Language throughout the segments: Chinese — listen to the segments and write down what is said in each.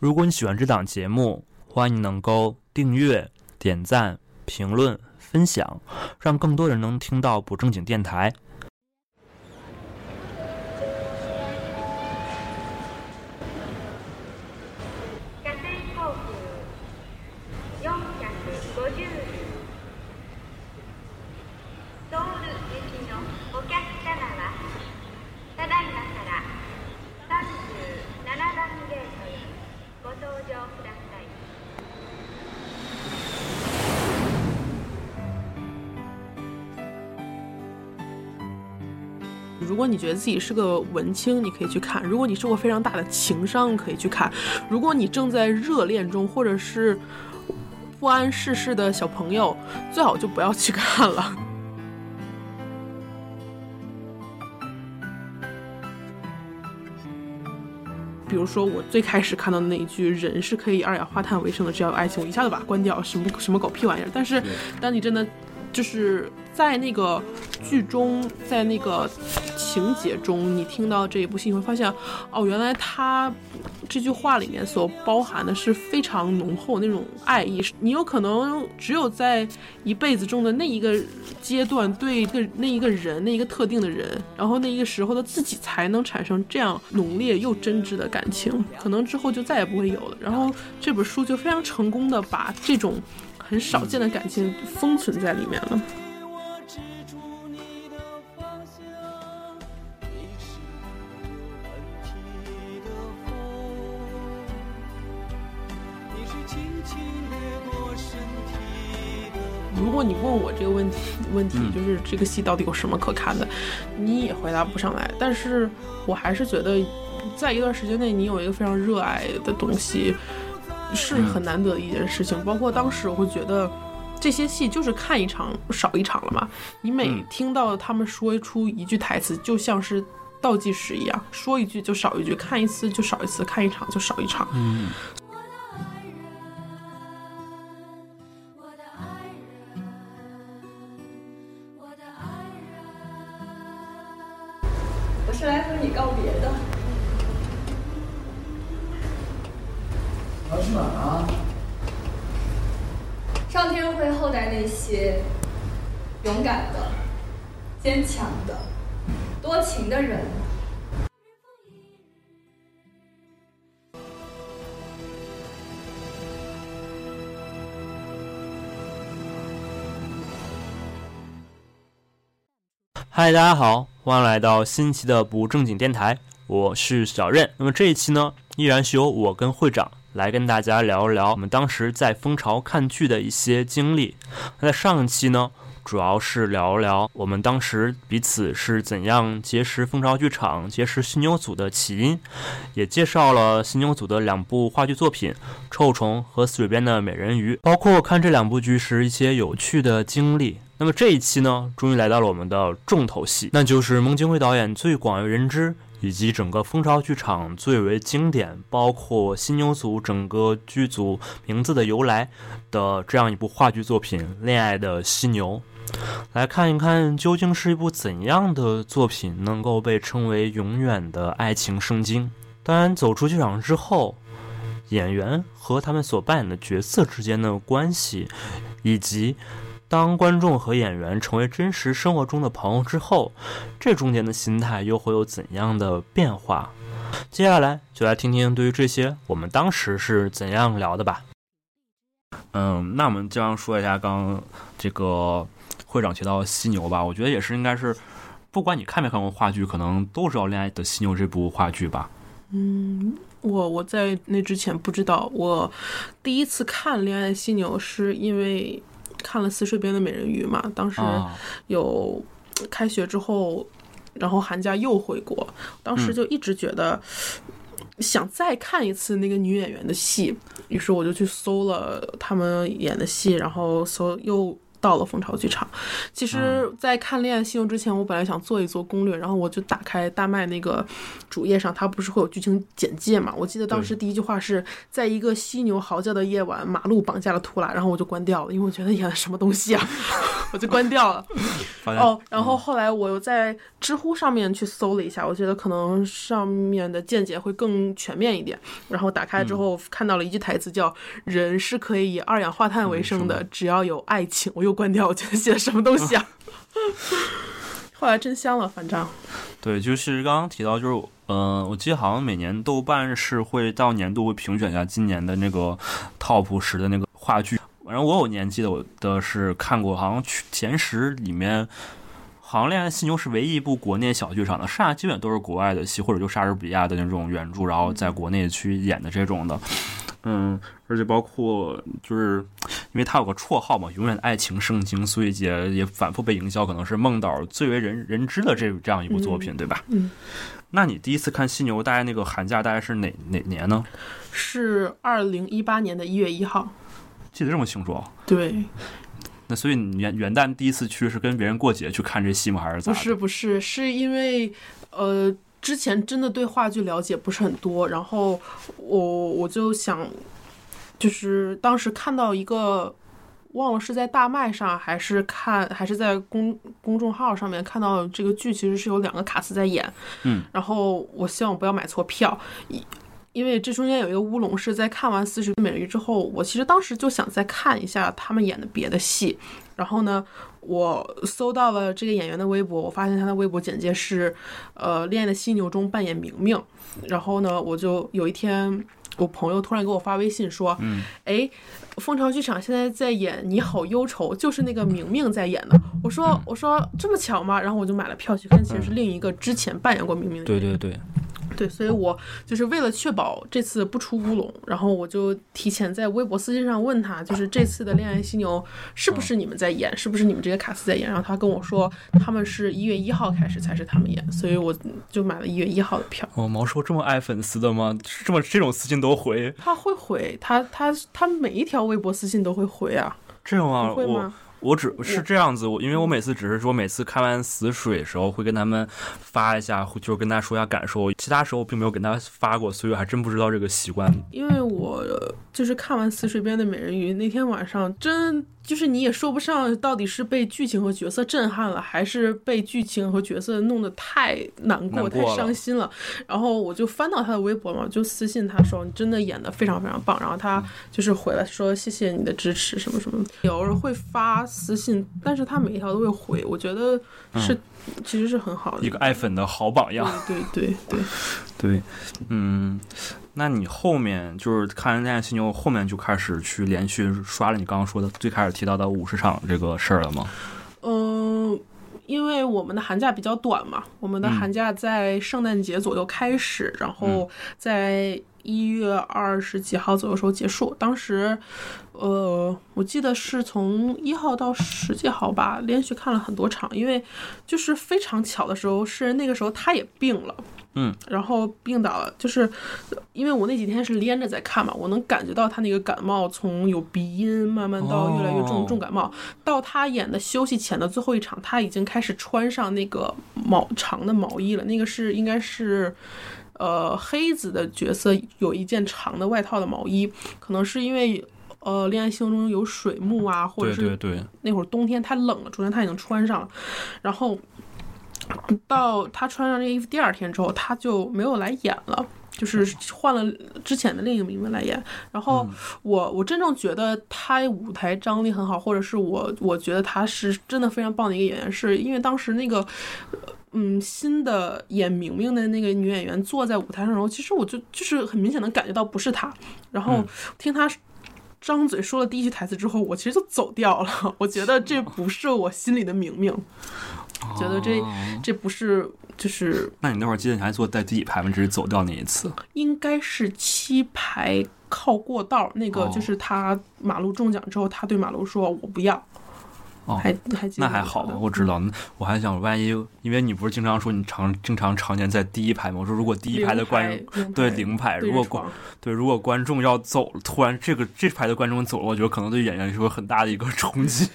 如果你喜欢这档节目，欢迎能够订阅、点赞、评论、分享，让更多人能听到不正经电台。自己是个文青，你可以去看；如果你受过非常大的情伤，可以去看；如果你正在热恋中，或者是不谙世事的小朋友，最好就不要去看了。比如说，我最开始看到的那一句“人是可以二氧化碳为生的，只要有爱情”，我一下子把它关掉，什么什么狗屁玩意儿。但是，当你真的就是在那个剧中，在那个情节中，你听到这一部戏，你会发现，哦，原来他这句话里面所包含的是非常浓厚那种爱意。你有可能只有在一辈子中的那一个阶段，对一个那一个人，那一个特定的人，然后那一个时候的自己，才能产生这样浓烈又真挚的感情。可能之后就再也不会有了。然后这本书就非常成功的把这种很少见的感情封存在里面了。如果你问我这个问题，问题就是这个戏到底有什么可看的，你也回答不上来。但是我还是觉得，在一段时间内，你有一个非常热爱的东西，是很难得的一件事情。包括当时我会觉得，这些戏就是看一场少一场了嘛。你每听到他们说出一句台词，就像是倒计时一样，说一句就少一句，看一次就少一次，看一场就少一场。嗯，大家好，欢迎来到新一期的不正经电台，我是小任。那么这一期呢，依然是由我跟会长来跟大家聊一聊我们当时在蜂巢看剧的一些经历。那在上一期呢，主要是聊一聊我们当时彼此是怎样结识蜂巢剧场、结识犀牛组的起因，也介绍了犀牛组的两部话剧作品《臭虫》和《死水边的美人鱼》，包括看这两部剧时一些有趣的经历。那么这一期呢，终于来到了我们的重头戏，那就是孟京辉导演最广为人知，以及整个蜂巢剧场最为经典，包括犀牛组整个剧组名字的由来的这样一部话剧作品《恋爱的犀牛》。来看一看，究竟是一部怎样的作品能够被称为永远的爱情圣经？当然，走出剧场之后，演员和他们所扮演的角色之间的关系，以及当观众和演员成为真实生活中的朋友之后，这中间的心态又会有怎样的变化？接下来就来听听对于这些我们当时是怎样聊的吧。嗯，那我们这样说一下刚刚这个会长提到犀牛吧，我觉得也是应该是，不管你看没看过话剧，可能都知道《恋爱的犀牛》这部话剧吧。嗯，我我在那之前不知道，我第一次看《恋爱犀牛》是因为看了《死水边的美人鱼》嘛，当时啊有开学之后，然后寒假又回国，当时就一直觉得。想再看一次那个女演员的戏，于是我就去搜了他们演的戏，然后搜又到了蜂巢剧场。其实，在看《恋爱犀牛》之前，我本来想做一做攻略，然后我就打开大麦那个主页上，它不是会有剧情简介嘛？我记得当时第一句话是在一个犀牛嚎叫的夜晚，马路绑架了图拉，然后我就关掉了，因为我觉得演的什么东西啊，我就关掉了。哦，然后后来我又在知乎上面去搜了一下，我觉得可能上面的见解会更全面一点。然后打开之后看到了一句台词，叫“人是可以以二氧化碳为生的，只要有爱情”。我又关掉，我觉得写的什么东西啊？后来真香了，反正对，就是刚刚提到，就是嗯、呃我记得好像每年豆瓣是会到年度会评选一下今年的那个 top 十的那个话剧。反正我有年纪的，我的是看过，好像去前十里面，好像《恋爱犀牛》是唯一一部国内小剧场的，剩下基本都是国外的戏，或者就莎士比亚的那种原著，然后在国内去演的这种的。嗯，而且包括就是因为他有个绰号嘛，永远的爱情圣经，所以也也反复被营销，可能是孟导最为人人知的这这样一部作品，对吧？嗯。那你第一次看犀牛，大概那个寒假大概是哪哪年呢？是二零一八年的一月一号。记得这么清楚哦。对，那所以你元元旦第一次去是跟别人过节去看这戏吗？还是咋的？不是不是，是因为呃之前真的对话剧了解不是很多，然后我我就想，就是当时看到一个。忘了是在大麦上还是看还是在公公众号上面看到这个剧，其实是有两个卡司在演，嗯，然后我希望不要买错票，因因为这中间有一个乌龙是在看完《四十美人鱼》之后，我其实当时就想再看一下他们演的别的戏，然后呢，我搜到了这个演员的微博，我发现他的微博简介是，呃，《恋爱的犀牛》中扮演明明。然后呢，我就有一天，我朋友突然给我发微信说，嗯，哎，蜂巢剧场现在在演《你好忧愁》，就是那个明明在演的。我说，我说这么巧吗？然后我就买了票去看，其实是另一个之前扮演过明明的对。对对，对，所以我就是为了确保这次不出乌龙，然后我就提前在微博私信上问他，就是这次的《恋爱犀牛》是不是你们在演，是不是你们这些卡司在演？然后他跟我说，他们是一月一号开始才是他们演，所以我就买了一月一号的票。哦，毛叔这么爱粉丝的吗？这么这种私信都回？他会回，他他他每一条微博私信都会回啊，这样啊，会吗？我只是这样子，我因为我每次只是说每次看完死水的时候会跟他们发一下，就是跟大家说一下感受，其他时候并没有跟他发过，所以我还真不知道这个习惯。因为我呃就是看完《死水边的美人鱼》那天晚上，真就是你也说不上到底是被剧情和角色震撼了，还是被剧情和角色弄得太难过、太伤心了。然后我就翻到他的微博嘛，就私信他说：“你真的演得非常非常棒。”然后他就是回来说：“谢谢你的支持，什么什么。”有人会发私信，但是他每一条都会回，我觉得是、其实是很好的一个爱粉的好榜样。对对对对。对，嗯，那你后面就是看完《恋爱犀牛》，后面就开始去连续刷了你刚刚说的最开始提到的五十场这个事儿了吗？嗯，因为我们的寒假比较短嘛，我们的嗯寒假在圣诞节左右开始，然后在一月二十几号左右时候结束。当时，呃，我记得是从一号到十几号吧，连续看了很多场，因为就是非常巧的时候是那个时候他也病了。嗯，然后病倒了，就是因为我那几天是连着在看嘛，我能感觉到他那个感冒从有鼻音慢慢到越来越重、哦。重感冒，到他演的休息前的最后一场，他已经开始穿上那个毛长的毛衣了，那个是应该是。呃，黑子的角色有一件长的外套的毛衣，可能是因为呃，恋爱星中有水幕啊，或者是对对对，那会儿冬天太冷了，中间他已经穿上了，然后到他穿上这个衣服第二天之后，他就没有来演了。就是换了之前的另一个名字来演，然后我我真正觉得他舞台张力很好，或者是我我觉得他是真的非常棒的一个演员，是因为当时那个嗯新的演明明的那个女演员坐在舞台上的时候，其实我就就是很明显的感觉到不是她，然后听她张嘴说了第一句台词之后，我其实就走掉了。我觉得这不是我心里的明明，觉得这这不是就是那你那会儿记得你还坐在第几排吗？只是走掉那一次。应该是七排靠过道那个，哦就是他马路中奖之后，他对马路说：“我不要。”哦，还还记那还好的，我知道。我还想，万一因为你不是经常说你常经常常年在第一排吗？我说如果第一排的观众对零排，如果观对如果观众要走了，突然这个这排的观众走了，我觉得可能对演员是有很大的一个冲击。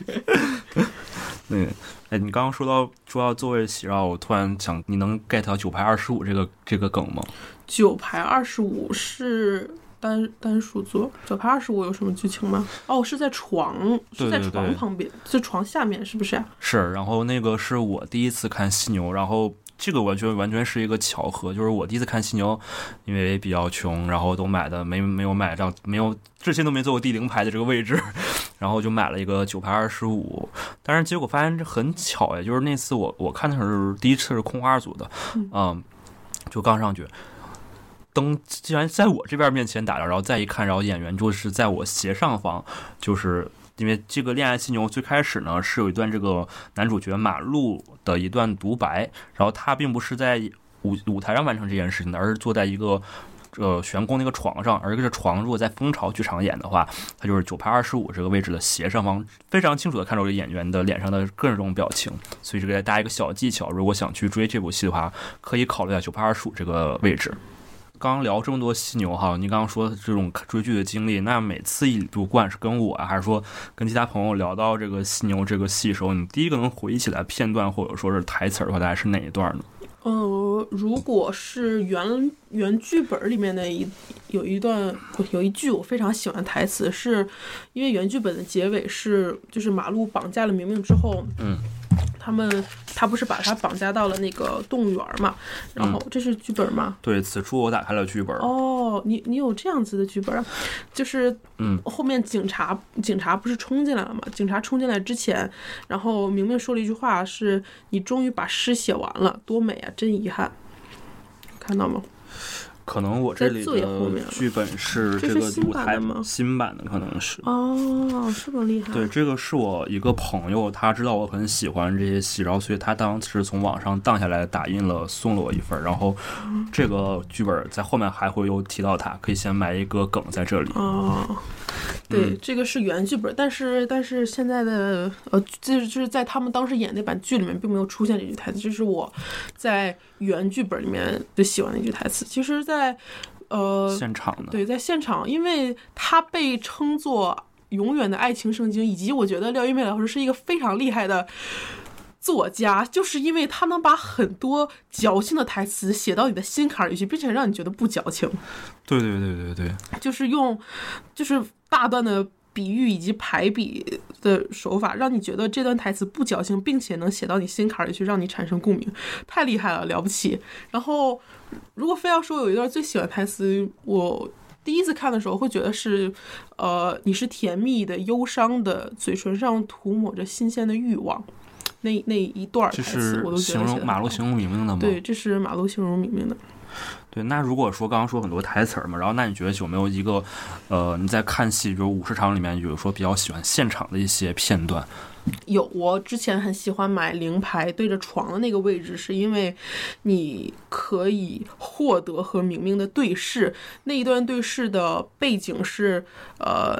对，哎，你刚刚说到说到座位席绕，我突然想，你能 get 到九排二十五这个这个梗吗？九排二十五是单单数座，九排二十五有什么剧情吗？哦，是在床，是在床对旁边，在床下面，是不是呀、是，然后那个是我第一次看犀牛，然后这个完全完全是一个巧合，就是我第一次看犀牛，因为比较穷，然后都买的没没有买到没有之前都没坐过第零排的这个位置，然后就买了一个九排二十五，但是结果发现这很巧呀，就是那次我我看的时候第一次是空花组的，嗯，就刚上去。灯竟然在我这边面前打着，然后再一看，然后演员就是在我斜上方，就是因为这个《恋爱犀牛》最开始呢是有一段这个男主角马路的一段独白，然后他并不是在舞舞台上完成这件事情的，而是坐在一个呃悬空那个床上，而这个床如果在蜂巢剧场演的话，它就是九排二十五这个位置的斜上方，非常清楚的看到这演员的脸上的各种表情，所以这个大家一个小技巧，如果想去追这部戏的话，可以考虑一下九排二十五这个位置。刚刚聊这么多犀牛哈，你刚刚说这种追剧的经历，那每次一不管是跟我啊，还是说跟其他朋友聊到这个犀牛这个戏的时候，你第一个能回忆起来片段或者说是台词的话，大概是哪一段呢？呃，如果是原原剧本里面的一有一段有一句我非常喜欢的台词，是因为原剧本的结尾是就是马路绑架了明明之后，嗯，他们他不是把他绑架到了那个动物园嘛，然后这是剧本吗？对，此处我打开了剧本。哦，你你有这样子的剧本啊，就是嗯后面警察警察不是冲进来了吗？警察冲进来之前，然后明明说了一句话是：“你终于把诗写完了，多美啊，真遗憾。”看到吗？可能我这里的剧本是这这个舞台吗新版的，可能是。哦，这么厉害。对，这个是我一个朋友，他知道我很喜欢这些戏，然后所以他当时从网上荡下来打印了，送了我一份儿。然后这个剧本在后面还会有提到他，可以先埋一个梗在这里。哦，对，嗯这个是原剧本，但是但是现在的呃，就是就是在他们当时演那版剧里面，并没有出现这句台词，这是我在原剧本里面最喜欢的一句台词。其实在，呃，现场的，对，在现场，因为它被称作永远的爱情圣经，以及我觉得廖一梅老师是一个非常厉害的作家，就是因为他能把很多矫情的台词写到你的心坎儿里去，并且让你觉得不矫情。对对对对对，就是用就是大段的比喻以及排比的手法，让你觉得这段台词不矫情，并且能写到你心坎儿里去，让你产生共鸣，太厉害了，了不起。然后，如果非要说有一段最喜欢的台词，我。第一次看的时候会觉得是，呃，你是甜蜜的、忧伤的，嘴唇上涂抹着新鲜的欲望，那那一段台词我都觉形得写得很好容马路形容明明的吗？对，这是马路形容明明的。对，那如果说刚刚说很多台词儿嘛，然后那你觉得有没有一个，呃，你在看戏，比如五十场里面，有说比较喜欢现场的一些片段？有，我之前很喜欢买灵牌对着床的那个位置，是因为你可以获得和明明的对视。那一段对视的背景是，呃，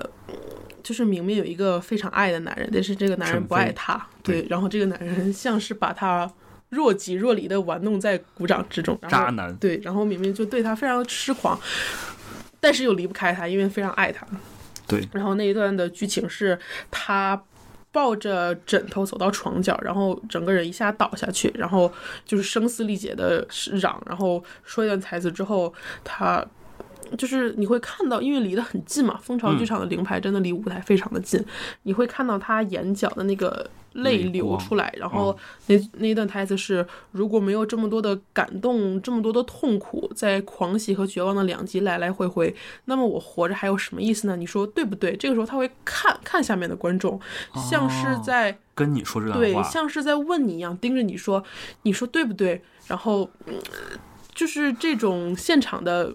就是明明有一个非常爱的男人，但是这个男人不爱她，对，然后这个男人像是把他若即若离的玩弄在鼓掌之中，渣男对，然后明明就对他非常的痴狂，但是又离不开他，因为非常爱他。对，然后那一段的剧情是他抱着枕头走到床角，然后整个人一下倒下去，然后就是声嘶力竭的嚷，然后说一段台词之后，他。就是你会看到，因为离得很近嘛，蜂巢剧场的灵牌真的离舞台非常的近，你会看到他眼角的那个泪流出来，然后那那一段台词是：如果没有这么多的感动，这么多的痛苦，在狂喜和绝望的两极来来回回，那么我活着还有什么意思呢？你说对不对？这个时候他会看看下面的观众，像是在、跟你说这段对，像是在问你一样，盯着你说，你说对不对？然后，嗯就是这种现场的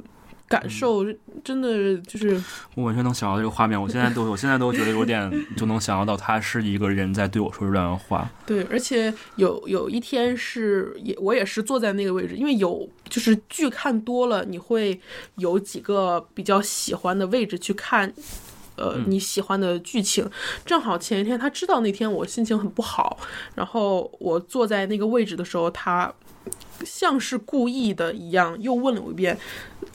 感受，真的就是我完全能想到这个画面。我现在都，我现在都觉得有点就能想象到他是一个人在对我说这段话。对，而且有有一天是也我也是坐在那个位置，因为有就是剧看多了，你会有几个比较喜欢的位置去看。呃，你喜欢的剧情，正好前一天他知道那天我心情很不好，然后我坐在那个位置的时候，他像是故意的一样，又问了我一遍。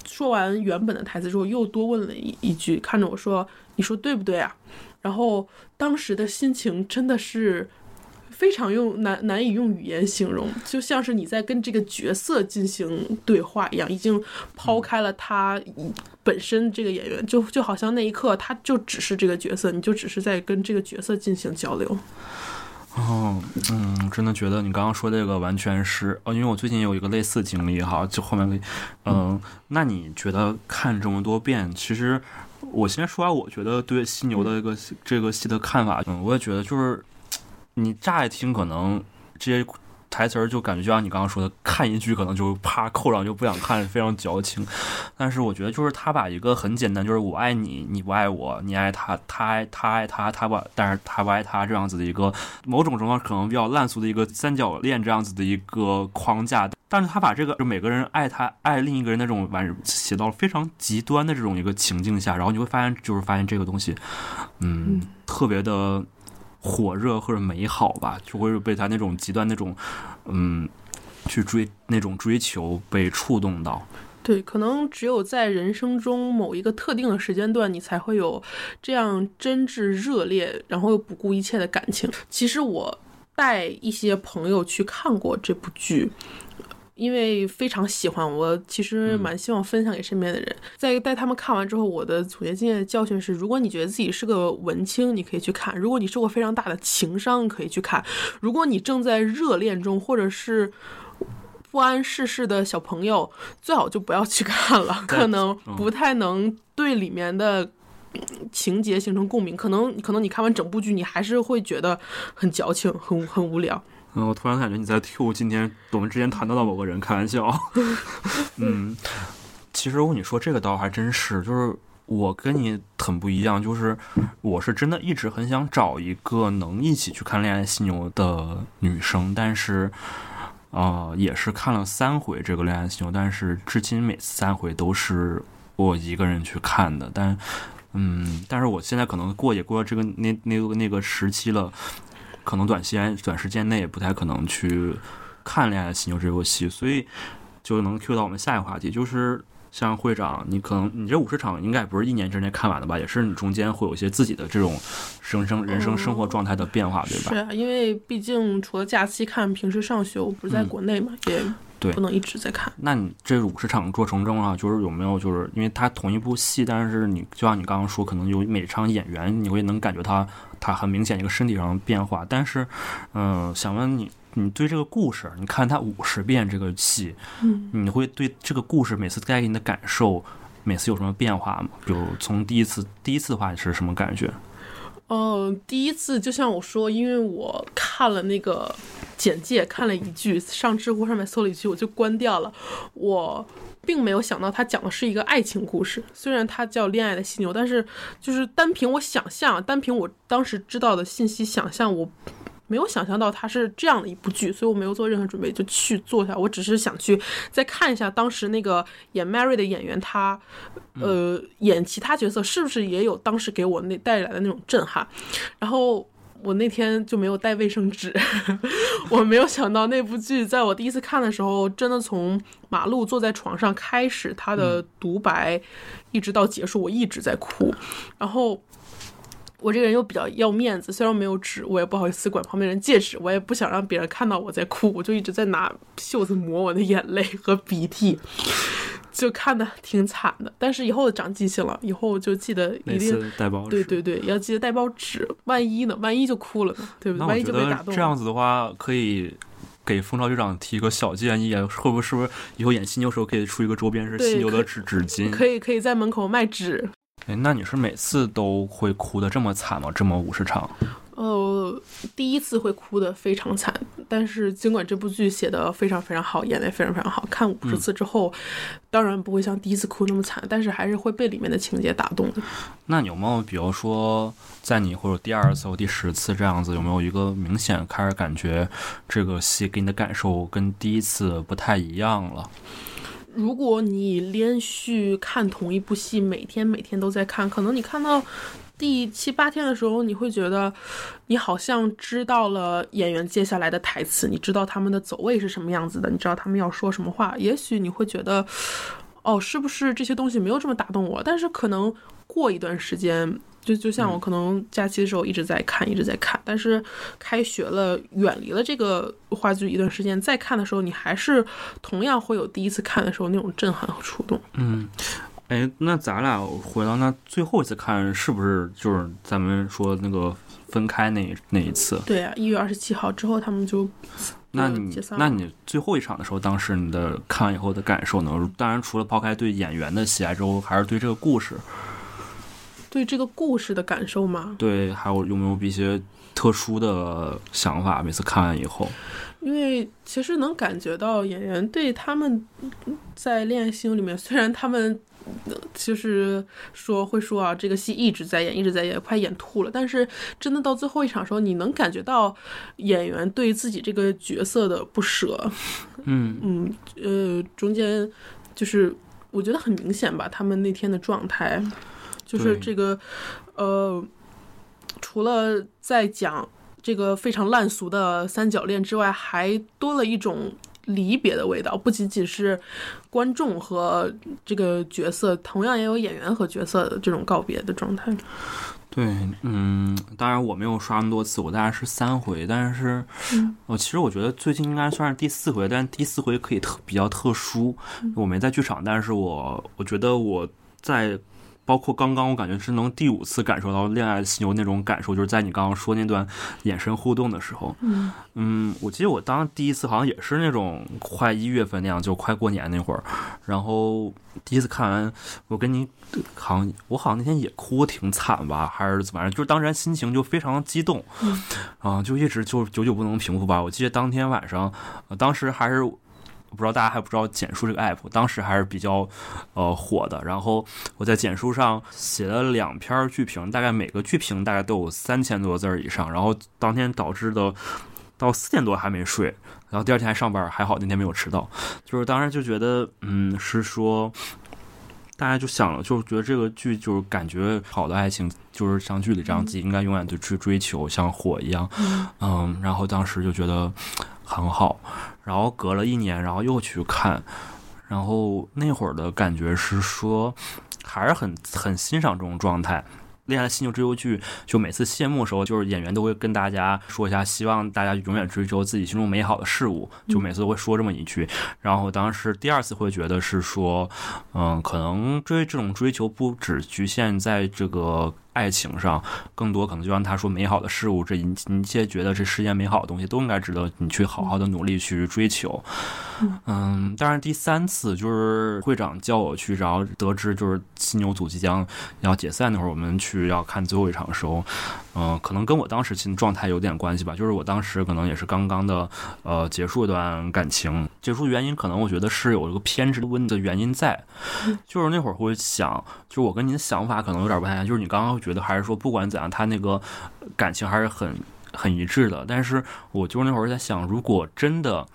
说完原本的台词之后，又多问了一一句，看着我说：“你说对不对啊？”然后当时的心情真的是非常用难难以用语言形容，就像是你在跟这个角色进行对话一样，已经抛开了他本身这个演员，就就好像那一刻他就只是这个角色，你就只是在跟这个角色进行交流。哦，嗯，真的觉得你刚刚说这个完全是，哦，因为我最近有一个类似经历哈，就后面可以，嗯、那你觉得看这么多遍，其实我先说下我觉得对犀牛的一个、这个戏的看法，嗯，我也觉得就是你乍一听可能这些台词儿就感觉就像你刚刚说的，看一句可能就啪扣上就不想看，非常矫情。但是我觉得就是他把一个很简单，就是我爱你，你不爱我，你爱他，他爱他爱他，他不，但是他不爱他这样子的一个某种程度上可能比较烂俗的一个三角恋这样子的一个框架。但是他把这个就每个人爱他爱另一个人那种完写到了非常极端的这种一个情境下，然后你会发现就是发现这个东西，嗯，特别的火热或者美好吧，就会被他那种极端那种，嗯，去追那种追求被触动到。对，可能只有在人生中某一个特定的时间段，你才会有这样真挚、热烈，然后又不顾一切的感情。其实我带一些朋友去看过这部剧。因为非常喜欢，我其实蛮希望分享给身边的人。在带他们看完之后，我的总结经验教训是：如果你觉得自己是个文青，你可以去看；如果你受过非常大的情伤，可以去看；如果你正在热恋中，或者是不谙世事的小朋友，最好就不要去看了，可能不太能对里面的嗯情节形成共鸣。可能可能你看完整部剧，你还是会觉得很矫情、很很无聊。嗯，我突然感觉你在 Q 今天我们之前谈到的某个人，开玩笑。嗯，其实我跟你说这个倒还真是，就是我跟你很不一样，就是我是真的一直很想找一个能一起去看《恋爱犀牛》的女生，但是。呃，也是看了三回这个《恋爱犀牛》，但是至今每次三回都是我一个人去看的。但，嗯，但是我现在可能过也过了这个那那个那个时期了，可能短时间短时间内也不太可能去看《恋爱犀牛》这部戏，所以就能 Q 到我们下一个话题，就是像会长，你可能你这五十场应该也不是一年之内看完的吧？也是你中间会有一些自己的这种生生人生生活状态的变化，对吧？是啊，因为毕竟除了假期看，平时上学我不是在国内嘛，也嗯对不能一直在看。那你这五十场过程中啊，就是有没有就是因为它同一部戏，但是你就像你刚刚说，可能有每场演员你会能感觉他他很明显一个身体上的变化，但是，嗯、想问你，你对这个故事，你看它五十遍这个戏，嗯，你会对这个故事每次带给你的感受，每次有什么变化吗？比如从第一次第一次的话是什么感觉？嗯，第一次就像我说，因为我看了那个简介，看了一句，上知乎上面搜了一句，我就关掉了。我并没有想到它讲的是一个爱情故事，虽然它叫《恋爱的犀牛》，但是就是单凭我想象，单凭我当时知道的信息想象，我。没有想象到它是这样的一部剧，所以我没有做任何准备就去做下。我只是想去再看一下当时那个演 Mary 的演员，他呃演其他角色是不是也有当时给我那带来的那种震撼。然后我那天就没有带卫生纸，我没有想到那部剧在我第一次看的时候，真的从马路坐在床上开始，他的独白一直到结束，我一直在哭，然后。我这个人又比较要面子，虽然没有纸，我也不好意思管旁边人借纸，我也不想让别人看到我在哭，我就一直在拿袖子抹我的眼泪和鼻涕，就看的挺惨的。但是以后长记性了，以后就记得一定带包纸对对对，要记得带包纸，万一呢？万一就哭了呢？对不对？万一觉就被打动这样子的话，可以给蜂巢局长提一个小建议，啊，会不会是不是以后演犀牛时候可以出一个周边是犀牛的纸纸巾？可以可以在门口卖纸。哎，那你是每次都会哭的这么惨吗？这么五十场？呃，第一次会哭的非常惨，但是尽管这部剧写的非常非常好，演的非常非常好，看五十次之后，当然不会像第一次哭那么惨，但是还是会被里面的情节打动的。那你有没有，比如说，在你或者第二次或第十次这样子，有没有一个明显开始感觉这个戏给你的感受跟第一次不太一样了？如果你连续看同一部戏，每天每天都在看，可能你看到第七八天的时候，你会觉得你好像知道了演员接下来的台词，你知道他们的走位是什么样子的，你知道他们要说什么话。也许你会觉得，哦，是不是这些东西没有这么打动我？但是可能过一段时间。就就像我可能假期的时候一直在看，一直在看，但是开学了，远离了这个话剧一段时间，再看的时候，你还是同样会有第一次看的时候那种震撼和触动。嗯，哎，那咱俩回到那最后一次看，是不是就是咱们说那个分开那那一次？对啊，一月二十七号之后，他们就那你那你最后一场的时候，当时你的看完以后的感受呢？当然，除了抛开对演员的喜爱之后，还是对这个故事，对这个故事的感受吗？对，还有有没有一些特殊的想法？每次看完以后，因为其实能感觉到演员对他们在《恋爱心游》里面，虽然他们呃就是说会说啊，这个戏一直在演，一直在演，快演吐了，但是真的到最后一场的时候，你能感觉到演员对自己这个角色的不舍。嗯 嗯，呃，中间就是我觉得很明显吧，他们那天的状态，就是这个，呃，除了在讲这个非常烂俗的三角恋之外，还多了一种离别的味道，不仅仅是观众和这个角色，同样也有演员和角色的这种告别的状态。对，嗯，当然我没有刷那么多次，我大概是三回，但是，嗯我、其实我觉得最近应该算是第四回，但第四回可以特比较特殊，我没在剧场，但是我我觉得我在。包括刚刚，我感觉是能第五次感受到恋爱犀牛那种感受，就是在你刚刚说那段眼神互动的时候，嗯嗯，我记得我当第一次好像也是那种快一月份那样，就快过年那会儿，然后第一次看完，我跟你好像我好像那天也哭挺惨吧，还是怎么样？就是当时心情就非常激动，嗯啊，就一直就久久不能平复吧。我记得当天晚上，呃、当时还是。不知道大家还不知道简书这个 app，当时还是比较呃火的。然后我在简书上写了两篇剧评，大概每个剧评大概都有三千多字儿以上。然后当天导致的到四点多还没睡，然后第二天还上班，还好那天没有迟到。就是当时就觉得，嗯，是说。大家就想了，就是觉得这个剧就是感觉好的爱情，就是像剧里这样，自己应该永远的去追求，像火一样，嗯，然后当时就觉得很好，然后隔了一年，然后又去看，然后那会儿的感觉是说，还是很很欣赏这种状态。恋爱犀牛这部剧，就每次谢幕的时候，就是演员都会跟大家说一下，希望大家永远追求自己心中美好的事物，就每次都会说这么一句。然后当时第二次会觉得是说，嗯，可能追这种追求不只局限在这个爱情上，更多可能就像他说美好的事物，这一一切觉得这世间美好的东西都应该值得你去好好的努力去追求。嗯，当然第三次就是会长叫我去，然后得知就是犀牛组即将要解散那会儿，我们去要看最后一场的时候，嗯、可能跟我当时心状态有点关系吧。就是我当时可能也是刚刚的呃结束一段感情，结束原因可能我觉得是有一个偏执的问的原因在，就是那会儿会想，就是我跟您的想法可能有点不太一样，就是你刚刚会觉得还是说不管怎样，他那个感情还是很很一致的，但是我就是那会儿在想，如果真的。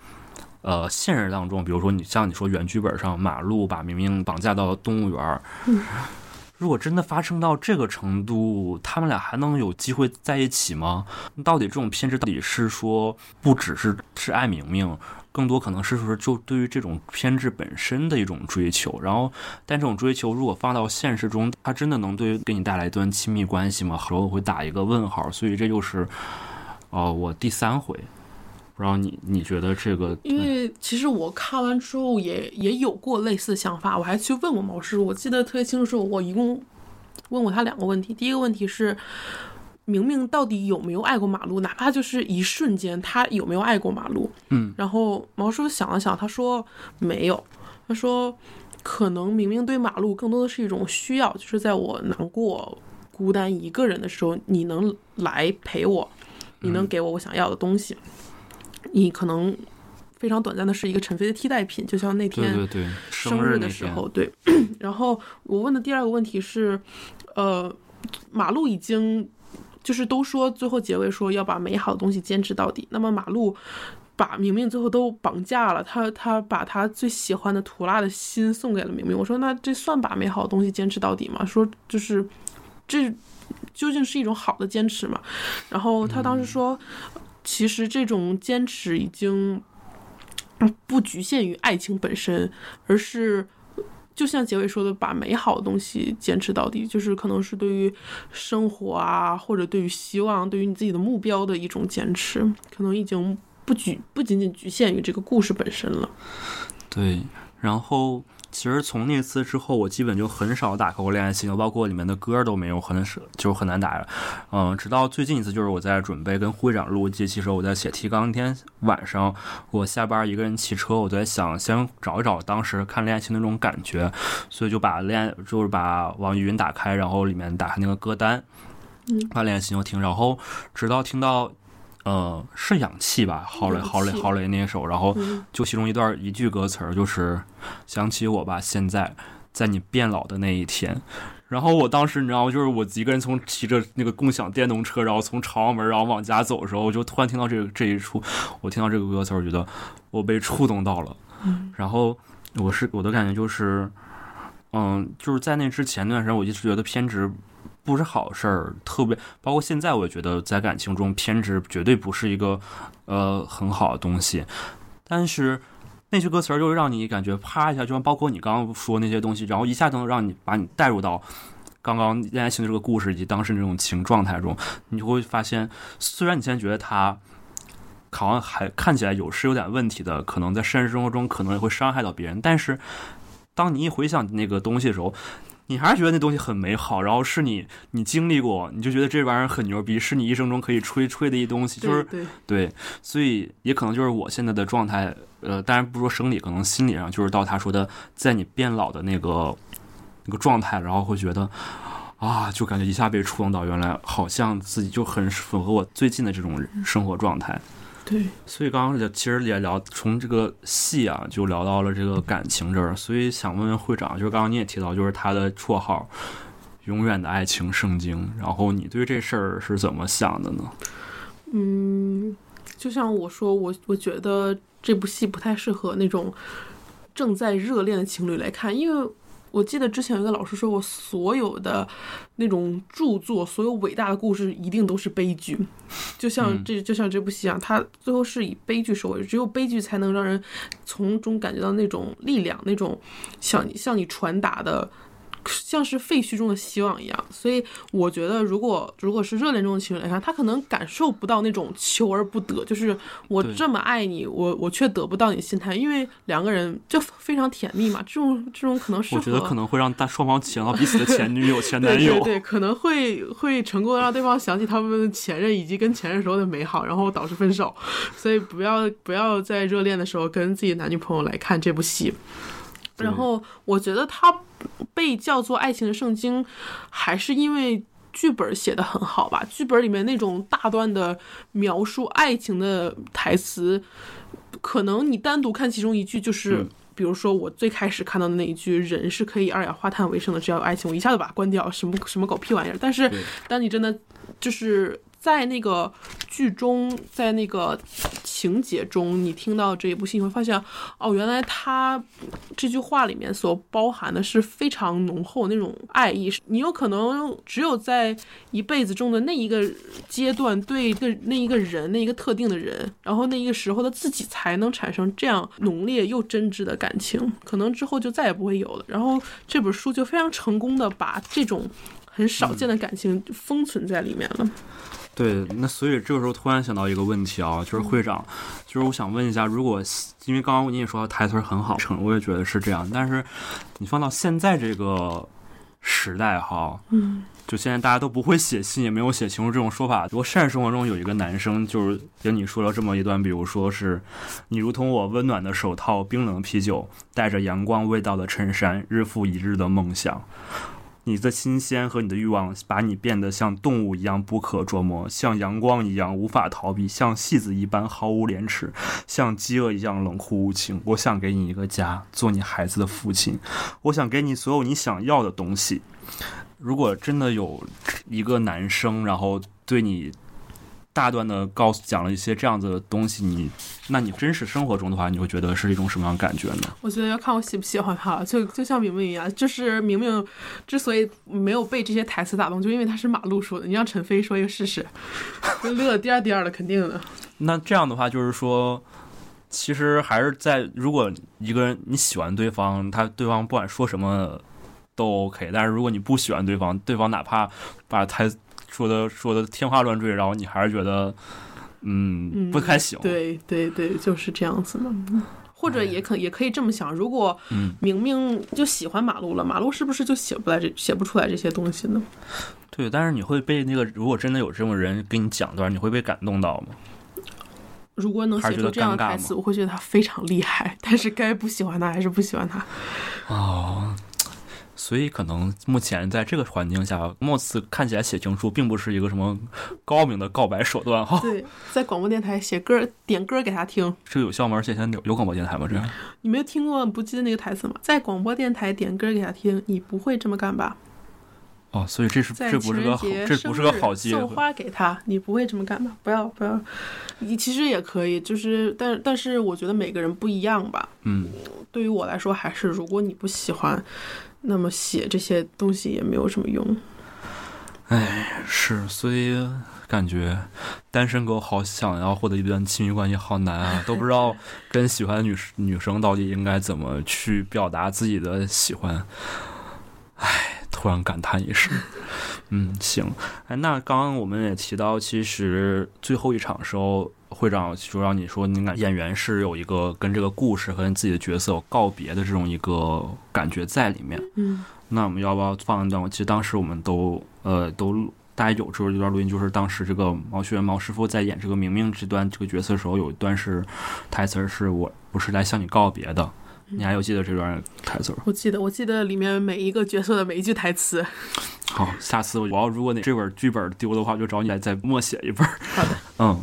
呃，现实当中，比如说你像你说原剧本上，马路把明明绑架到动物园儿，如果真的发生到这个程度，他们俩还能有机会在一起吗？到底这种偏执到底是说不只是是爱明明，更多可能是说就对于这种偏执本身的一种追求。然后，但这种追求如果放到现实中，它真的能对给你带来一段亲密关系吗？时候我会打一个问号。所以这就是，哦、我第三回。不知道你你觉得这个？因为其实我看完之后也也有过类似的想法，我还去问过毛师，我记得特别清楚，是我一共问过他两个问题。第一个问题是，明明到底有没有爱过马路，哪怕就是一瞬间，他有没有爱过马路？嗯，然后毛师傅想了想，他说没有，他说可能明明对马路更多的是一种需要，就是在我难过、孤单一个人的时候，你能来陪我，你能给我我想要的东西。你可能非常短暂的是一个陈飞的替代品，就像那天生日的时候，对。然后我问的第二个问题是，呃，马路已经就是都说最后结尾说要把美好的东西坚持到底，那么马路。把明明最后都绑架了，他他把他最喜欢的图拉的心送给了明明。我说那这算把美好的东西坚持到底吗？说就是这究竟是一种好的坚持吗？然后他当时说，其实这种坚持已经不局限于爱情本身，而是。就像结尾说的，把美好的东西坚持到底，就是可能是对于生活啊，或者对于希望、对于你自己的目标的一种坚持，可能已经不局不仅仅局限于这个故事本身了。对，然后其实从那次之后，我基本就很少打开过恋爱信，包括里面的歌都没有，很少，就是很难打了。嗯，直到最近一次，就是我在准备跟会长录这期时候，我在写提纲那天晚上，我下班一个人骑车，我在想先找一找当时看恋爱信的那种感觉，所以就把恋爱就是把网易云打开，然后里面打开那个歌单，嗯把恋爱信就听，然后直到听到。呃，是氧气吧？郝蕾，氧郝蕾，气郝蕾那首，然后嗯就其中一段一句歌词儿，就是想起我吧，现在在你变老的那一天。然后我当时你知道吗？就是我一个人从骑着那个共享电动车，然后从朝阳门然后往家走的时候，我就突然听到这个这一处，我听到这个歌词儿，我觉得我被触动到了。然后我是我的感觉就是，嗯，就是在那之前那段时间，我一直觉得偏执不是好事儿，特别包括现在，我觉得在感情中偏执绝对不是一个呃很好的东西。但是那句歌词儿就让你感觉啪一下，就像包括你刚刚说那些东西，然后一下就能让你把你带入到刚刚恋爱情的这个故事以及当时那种情状态中，你就会发现，虽然你现在觉得他。好像还看起来有是有点问题的，可能在现实生活中可能也会伤害到别人，但是当你一回想那个东西的时候，你还是觉得那东西很美好，然后是你你经历过，你就觉得这玩意儿很牛逼，是你一生中可以吹吹的一东西，就是对所以也可能就是我现在的状态，呃，当然不说生理，可能心理上就是到他说的，在你变老的那个那个状态，然后会觉得啊，就感觉一下被触动到，原来好像自己就很符合我最近的这种生活状态。对，所以刚刚也其实也聊从这个戏啊，就聊到了这个感情这儿，所以想问问会长，就是刚刚你也提到，就是他的绰号“永远的爱情圣经”，然后你对这事儿是怎么想的呢？嗯，就像我说，我我觉得这部戏不太适合那种正在热恋的情侣来看，因为我记得之前有一个老师说过，所有的那种著作，所有伟大的故事一定都是悲剧，就像嗯这就像这部戏一样，它最后是以悲剧收尾，只有悲剧才能让人从中感觉到那种力量，那种向你向你传达的。像是废墟中的希望一样，所以我觉得，如果如果是热恋中的情侣来看，他可能感受不到那种求而不得，就是我这么爱你，我我却得不到你心态，因为两个人就非常甜蜜嘛，这种这种可能是，我觉得可能会让大双方想到彼此的前女友、前男友。对对，可能会会成功的让对方想起他们的前任以及跟前任时候的美好，然后导致分手。所以不要不要在热恋的时候跟自己男女朋友来看这部戏。对然后我觉得它被叫做爱情的圣经，还是因为剧本写的很好吧。剧本里面那种大段的描述爱情的台词，可能你单独看其中一句就是。嗯比如说，我最开始看到的那一句“人是可以二氧化碳为生的，只要有爱情”，我一下子把它关掉，什么什么狗屁玩意儿！但是，当你真的就是在那个剧中，在那个情节中，你听到这一部戏，你会发现，哦，原来他这句话里面所包含的是非常浓厚那种爱意。你有可能只有在一辈子中的那一个阶段，对一个那一个人，那一个特定的人，然后那一个时候的自己，才能产生这样浓烈又真挚的感情。可能之后就再也不会有了。然后这本书就非常成功的把这种。很少见的感情封存在里面了。对，那所以这个时候突然想到一个问题啊，就是会长，就是我想问一下，如果因为刚刚你也说到台词儿很好，成我也觉得是这样，但是你放到现在这个时代哈，嗯，就现在大家都不会写信，也没有写情书这种说法。如果现实生活中有一个男生，就是跟你说了这么一段，比如说是你如同我温暖的手套、冰冷的啤酒、带着阳光味道的衬衫、日复一日的梦想。你的新鲜和你的欲望把你变得像动物一样不可捉摸，像阳光一样无法逃避，像戏子一般毫无廉耻，像饥饿一样冷酷无情。我想给你一个家，做你孩子的父亲。我想给你所有你想要的东西。如果真的有一个男生，然后对你大段的告诉讲了一些这样子的东西，你那你真实生活中的话，你会觉得是一种什么样的感觉呢？我觉得要看我喜不喜欢他了，就就像明明一样，就是明明之所以没有被这些台词打动，就因为他是马路说的。你让陈飞说一个试试，乐颠颠的，肯定的。那这样的话，就是说，其实还是在，如果一个人你喜欢对方，他对方不管说什么都 OK，但是如果你不喜欢对方，对方哪怕把台说的说的天花乱坠，然后你还是觉得嗯嗯不太行，对对对，就是这样子的。或者也可也可以这么想，如果嗯明明就喜欢马路了，马路是不是就写不来这写不出来这些东西呢？对，但是你会被那个，如果真的有这种人给你讲段，你会被感动到吗？如果能写出这样的台词，我会觉得他非常厉害。但是该不喜欢他还是不喜欢他。哦，所以可能目前在这个环境下，貌似看起来写情书并不是一个什么高明的告白手段哈。对，在广播电台写歌点歌给他听，这个有效吗？而且现在有有广播电台吗？这样？你没有听过不记得那个台词吗？在广播电台点歌给他听，你不会这么干吧？哦，所以这是这不是个好，这不是个好机生日送。花给他，你不会这么干吧？不要不要，你其实也可以，就是但但是我觉得每个人不一样吧。嗯，对于我来说，还是如果你不喜欢，那么写这些东西也没有什么用。哎是，所以感觉单身狗好想要获得一段亲密关系，好难啊，都不知道跟喜欢的女女生到底应该怎么去表达自己的喜欢。唉，突然感叹一声。嗯，行。哎，那刚刚我们也提到，其实最后一场时候，会长就让你说，你感演员是有一个跟这个故事和自己的角色有告别的这种一个感觉在里面。嗯那我们要不要放一段？其实当时我们都呃都录大家有这一段录音，就是当时这个毛学元毛师傅在演这个明明这段这个角色的时候，有一段是台词是我不是来向你告别的。你还有记得这段台词吗？我记得，我记得里面每一个角色的每一句台词。好，下次我要如果那这本剧本丢的话，我就找你来再默写一本。好的，嗯，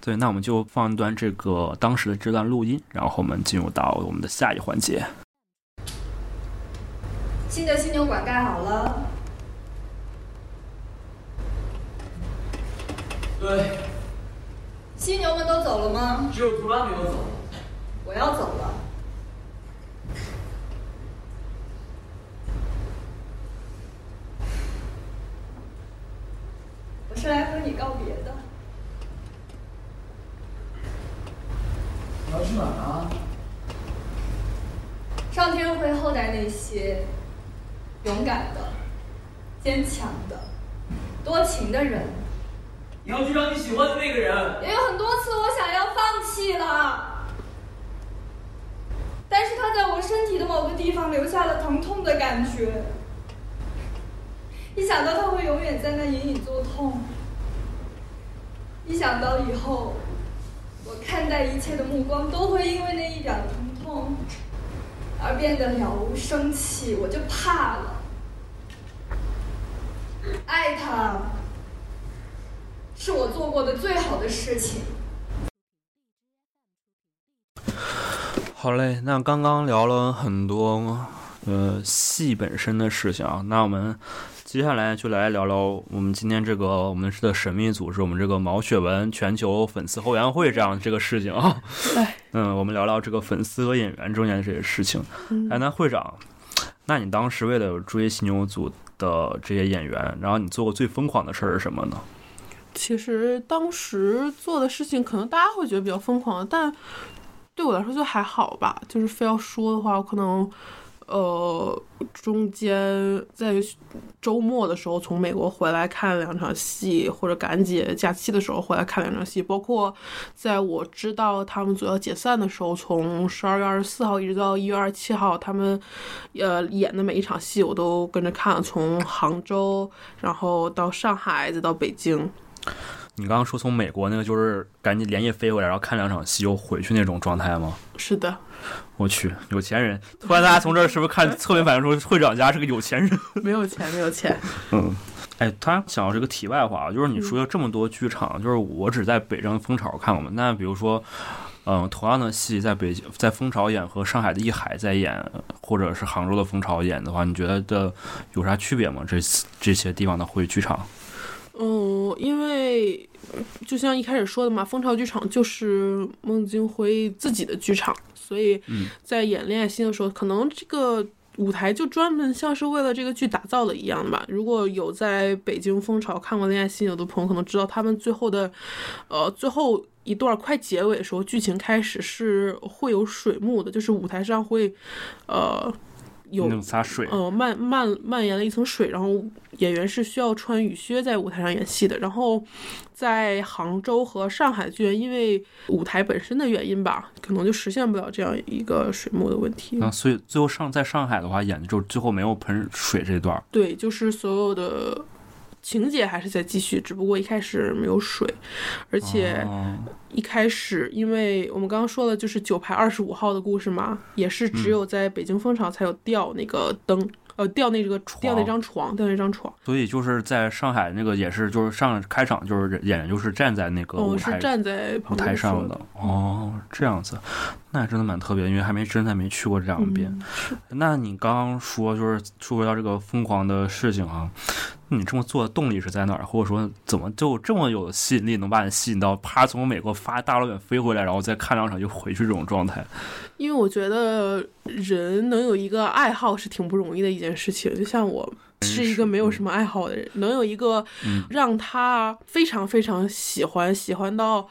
对，那我们就放一段这个当时的这段录音，然后我们进入到我们的下一环节。新的犀牛馆盖好了，对，犀牛们都走了吗？只有图拉没有走。我要走了。是来和你告别的。你要去哪儿啊？上天会厚待那些勇敢的、坚强的、多情的人。你要去找你喜欢的那个人。也有很多次我想要放弃了，但是他在我身体的某个地方留下了疼痛的感觉。一想到他会永远在那隐隐作痛，一想到以后我看待一切的目光都会因为那一点疼痛而变得了无生气，我就怕了。爱他。是我做过的最好的事情。好嘞，那刚刚聊了很多呃戏本身的事情啊，那我们接下来就来聊聊我们今天这个我们的神秘组织，我们这个毛雪文全球粉丝后援会这样这个事情啊。哎，嗯，我们聊聊这个粉丝和演员中间的这些事情。嗯哎，那会长，那你当时为了追犀牛组的这些演员，然后你做过最疯狂的事儿是什么呢？其实当时做的事情，可能大家会觉得比较疯狂，但对我来说就还好吧。就是非要说的话，我可能呃中间在周末的时候从美国回来看两场戏，或者感恩节假期的时候回来看两场戏，包括在我知道他们组要解散的时候，从十二月二十四号一直到一月二十七号，他们呃演的每一场戏我都跟着看，从杭州，然后到上海，再到北京。你刚刚说从美国那个就是赶紧连夜飞回来，然后看两场戏又回去那种状态吗？是的，我去，有钱人！突然大家从这儿是不是看侧面反映出会长家是个有钱人？没有钱，没有钱。嗯，哎，他想要这个题外话，就是你说了这么多剧场，就是我只在北征蜂巢看过嘛。那比如说，嗯，同样的戏在北京在蜂巢演和上海的艺海在演，或者是杭州的蜂巢演的话，你觉得这有啥区别吗？这这些地方的会剧场？嗯，因为就像一开始说的嘛，蜂巢剧场就是孟京辉自己的剧场，所以嗯在演《恋爱心》的时候，可能这个舞台就专门像是为了这个剧打造的一样的吧。如果有在北京蜂巢看过《恋爱心》有的朋友可能知道，他们最后的，呃，最后。一段快结尾的时候，剧情开始是会有水幕的，就是舞台上会，呃，有那种洒水，呃漫漫蔓延了一层水，然后演员是需要穿雨靴在舞台上演戏的。然后在杭州和上海剧院，因为舞台本身的原因吧，可能就实现不了这样一个水幕的问题。那所以最后上在上海的话演的就是最后没有喷水这段儿，对，就是所有的情节还是在继续，只不过一开始没有水，而且哦一开始，因为我们刚刚说的就是九排二十五号的故事嘛，也是只有在北京蜂巢才有吊那个灯，呃，吊那个吊那张床，吊那张床。所以就是在上海那个也是就是上开场就是演员就是站在那个舞哦，台是站在舞台上的哦，这样子，那真的蛮特别，因为还没真的没去过这两边。嗯那你刚刚说就是说到这个疯狂的事情啊，那你这么做的动力是在哪儿？或者说怎么就这么有吸引力，能把你吸引到啪从美国发大老远飞回来，然后再看两场就回去这种状态？因为我觉得人能有一个爱好是挺不容易的一件事情，就像我。是一个没有什么爱好的人，能有一个让他非常非常喜欢，喜欢到，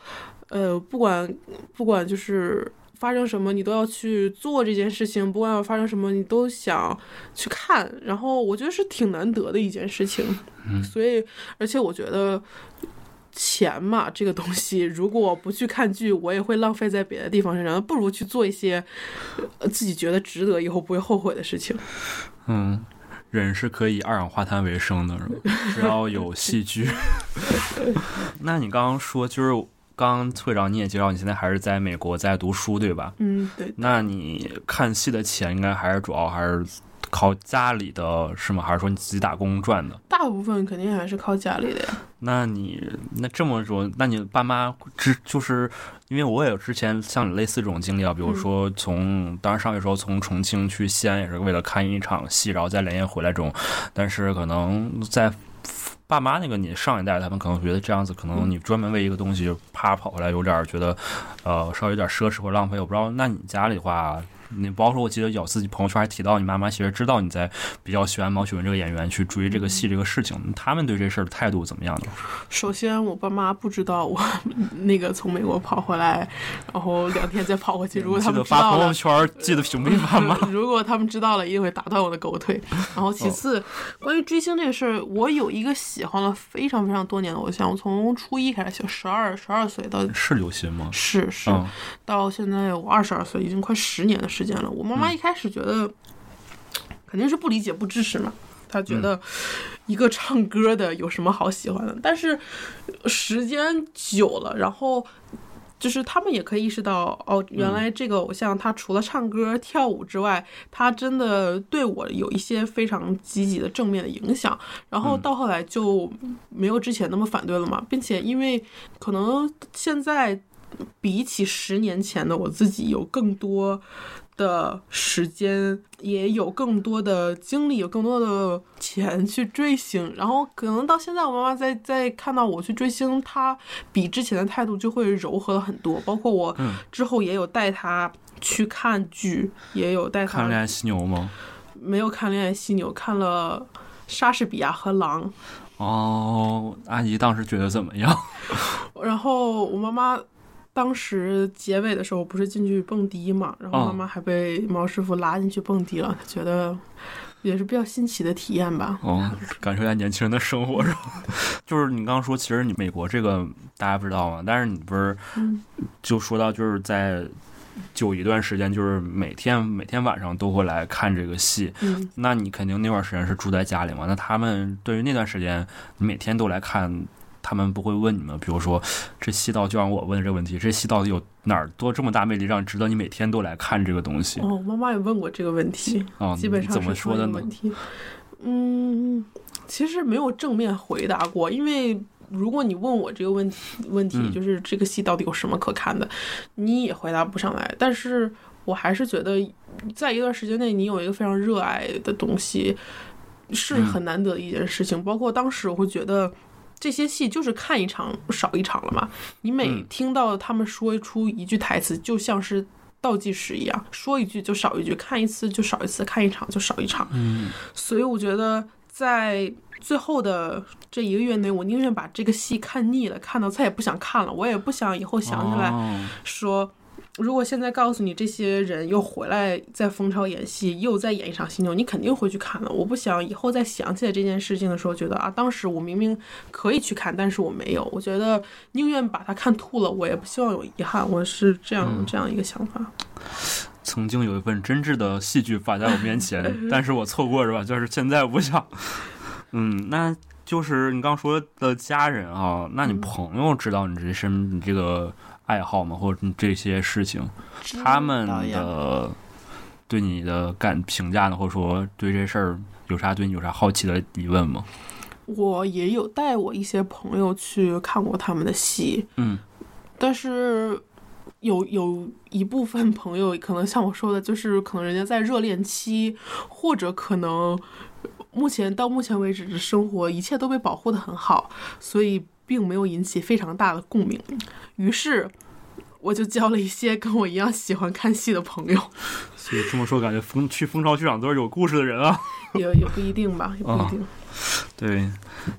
呃，不管不管就是发生什么，你都要去做这件事情，不管发生什么，你都想去看。然后我觉得是挺难得的一件事情，所以而且我觉得。钱嘛，这个东西，如果不去看剧，我也会浪费在别的地方身上，不如去做一些呃自己觉得值得、以后不会后悔的事情。嗯，人是可以二氧化碳为生的？只要有戏剧。那你刚刚说就是。刚刚会长你也介绍，你现在还是在美国在读书，对吧？嗯，对。那你看戏的钱应该还是主要还是靠家里的是吗？还是说你自己打工赚的？大部分肯定还是靠家里的呀。那你那这么说，那你爸妈之就是因为我也有之前像你类似这种经历啊，比如说从、当时上学时候从重庆去西安也是为了看一场戏，然后再连夜回来这种，但是可能在。爸妈那个你上一代，他们可能觉得这样子，可能你专门为一个东西啪跑回来，有点觉得，呃，稍微有点奢侈或浪费。我不知道，那你家里话，你包括我记得有自己朋友圈还提到，你妈妈其实知道你在比较喜欢毛雪文这个演员，去追这个戏这个事情，他们对这事儿的态度怎么样呢？首先，我爸妈不知道我 那个从美国跑回来，然后两天再跑回去。如果他们发朋友圈，记得屏蔽爸妈。如果他们知道了，一定会打断我的狗腿。然后其次，关于追星这个事儿，我有一个喜欢了非常非常多年的偶像，我从初一开始喜欢，十二十二岁到是刘鑫吗？是是、嗯到现在我二十二岁，已经快十年的时间了。我妈妈一开始觉得肯定是不理解、不支持嘛，她觉得一个唱歌的有什么好喜欢的？但是时间久了，然后。就是他们也可以意识到，哦，原来这个偶像他除了唱歌跳舞之外，他真的对我有一些非常积极的正面的影响。然后到后来就没有之前那么反对了嘛，并且因为可能现在比起十年前的我自己有更多的时间，也有更多的精力，有更多的钱去追星。然后可能到现在，我妈妈在在看到我去追星，她比之前的态度就会柔和了很多。包括我之后也有带她去看剧，也有带她看《恋爱犀牛》吗？没有看《恋爱犀牛》，看了《莎士比亚和狼》。哦，阿姨当时觉得怎么样？然后我妈妈当时结尾的时候不是进去蹦迪嘛，然后哦妈妈还被毛师傅拉进去蹦迪了，她觉得也是比较新奇的体验吧。哦，感受一下年轻人的生活是吧？就是你刚刚说，其实你美国这个大家不知道嘛，但是你不是嗯就说到就是在就一段时间，就是每天每天晚上都会来看这个戏，嗯，那你肯定那段时间是住在家里嘛？那他们对于那段时间，你每天都来看，他们不会问你们，比如说这戏到底就让我问这个问题，这戏到底有哪儿多这么大魅力，让值得你每天都来看这个东西哦，妈妈也问过这个问题，啊？基本上怎么是说的问？题。嗯，其实没有正面回答过，因为如果你问我这个问题，问题嗯就是这个戏到底有什么可看的，你也回答不上来。但是我还是觉得，在一段时间内，你有一个非常热爱的东西，是很难得的一件事情。包括当时我会觉得。这些戏就是看一场少一场了嘛，你每嗯听到他们说出一句台词，就像是倒计时一样，说一句就少一句，看一次就少一次，看一场就少一场。嗯所以我觉得在最后的这一个月内，我宁愿把这个戏看腻了，看到再也不想看了，我也不想以后想起来哦说。如果现在告诉你这些人又回来在蜂巢演戏，又再演一场犀牛，你肯定会去看的。我不想以后再想起来这件事情的时候，觉得啊，当时我明明可以去看，但是我没有。我觉得宁愿把它看吐了，我也不希望有遗憾。我是这样、这样一个想法。曾经有一份真挚的戏剧摆在我面前，但是我错过是吧？就是现在我不想。嗯，那就是你刚说的家人啊，那你朋友知道你这身你这个爱好吗？或者你这些事情，他们的对你的感评价呢，或者说对这事儿有啥对你有啥好奇的疑问吗？我也有带我一些朋友去看过他们的戏，嗯，但是有有一部分朋友可能像我说的，就是可能人家在热恋期，或者可能目前到目前为止的生活一切都被保护的很好，所以并没有引起非常大的共鸣。于是我就交了一些跟我一样喜欢看戏的朋友，所以这么说，感觉风去蜂巢剧场都是有故事的人啊。也也不一定吧，也不一定。对，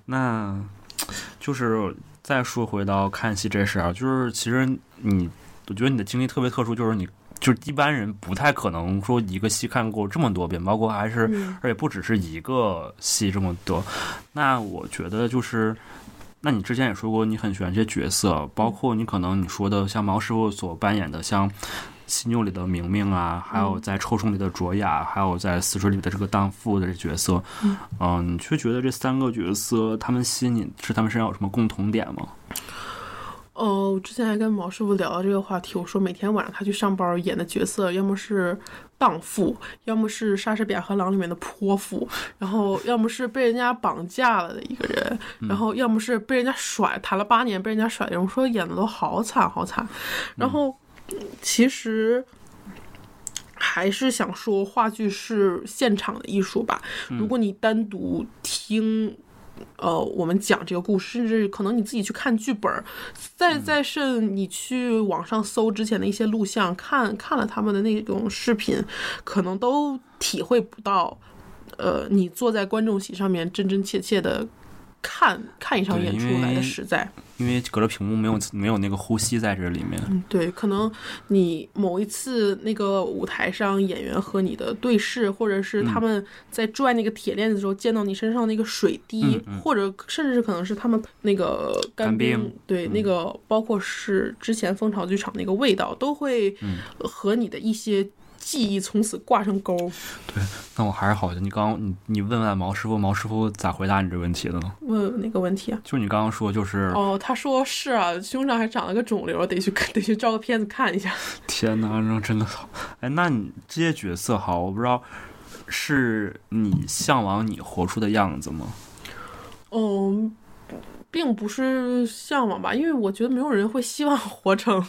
那就是再说回到看戏这事儿啊，就是其实你，我觉得你的经历特别特殊，就是你。就是一般人不太可能说一个戏看过这么多遍，包括还是，嗯而且不只是一个戏这么多。那我觉得就是，那你之前也说过你很喜欢这些角色，包括你可能你说的像毛师傅所扮演的像。犀牛里的明明啊，还有在臭虫里的卓雅，还有在死水里的这个荡妇的这角色，嗯，你却觉得这三个角色他们吸引你是他们身上有什么共同点吗？哦，我之前还跟毛师傅聊到这个话题，我说每天晚上他去上班演的角色，要么是荡妇，要么是莎士比亚和狼里面的泼妇，然后要么是被人家绑架了的一个人，然后要么是被人家甩，谈了八年被人家甩的人，我说演的都好惨好惨，然后其实。还是想说，话剧是现场的艺术吧。如果你单独听呃，我们讲这个故事，甚至可能你自己去看剧本儿，再再甚你去网上搜之前的一些录像，看看了他们的那种视频，可能都体会不到，呃，你坐在观众席上面真真切切的看看一场演出来的实在。因为隔着屏幕没有没有那个呼吸在这里面。嗯，对，可能你某一次那个舞台上演员和你的对视，或者是他们在拽那个铁链子的时候见到你身上那个水滴，或者甚至是可能是他们那个干干冰对，那个包括是之前蜂巢剧场那个味道，都会和你的一些记忆从此挂上钩。对，那我还是好奇，你刚你你问问毛师傅，毛师傅咋回答你这问题的呢？问哪个问题啊？就是你刚刚说，就是、哦，他说是啊，胸上还长了个肿瘤，得去 得去照个片子看一下。天哪，那真的好。哎，那你这些角色哈，我不知道是你向往你活出的样子吗？嗯，并不是向往吧，因为我觉得没有人会希望活成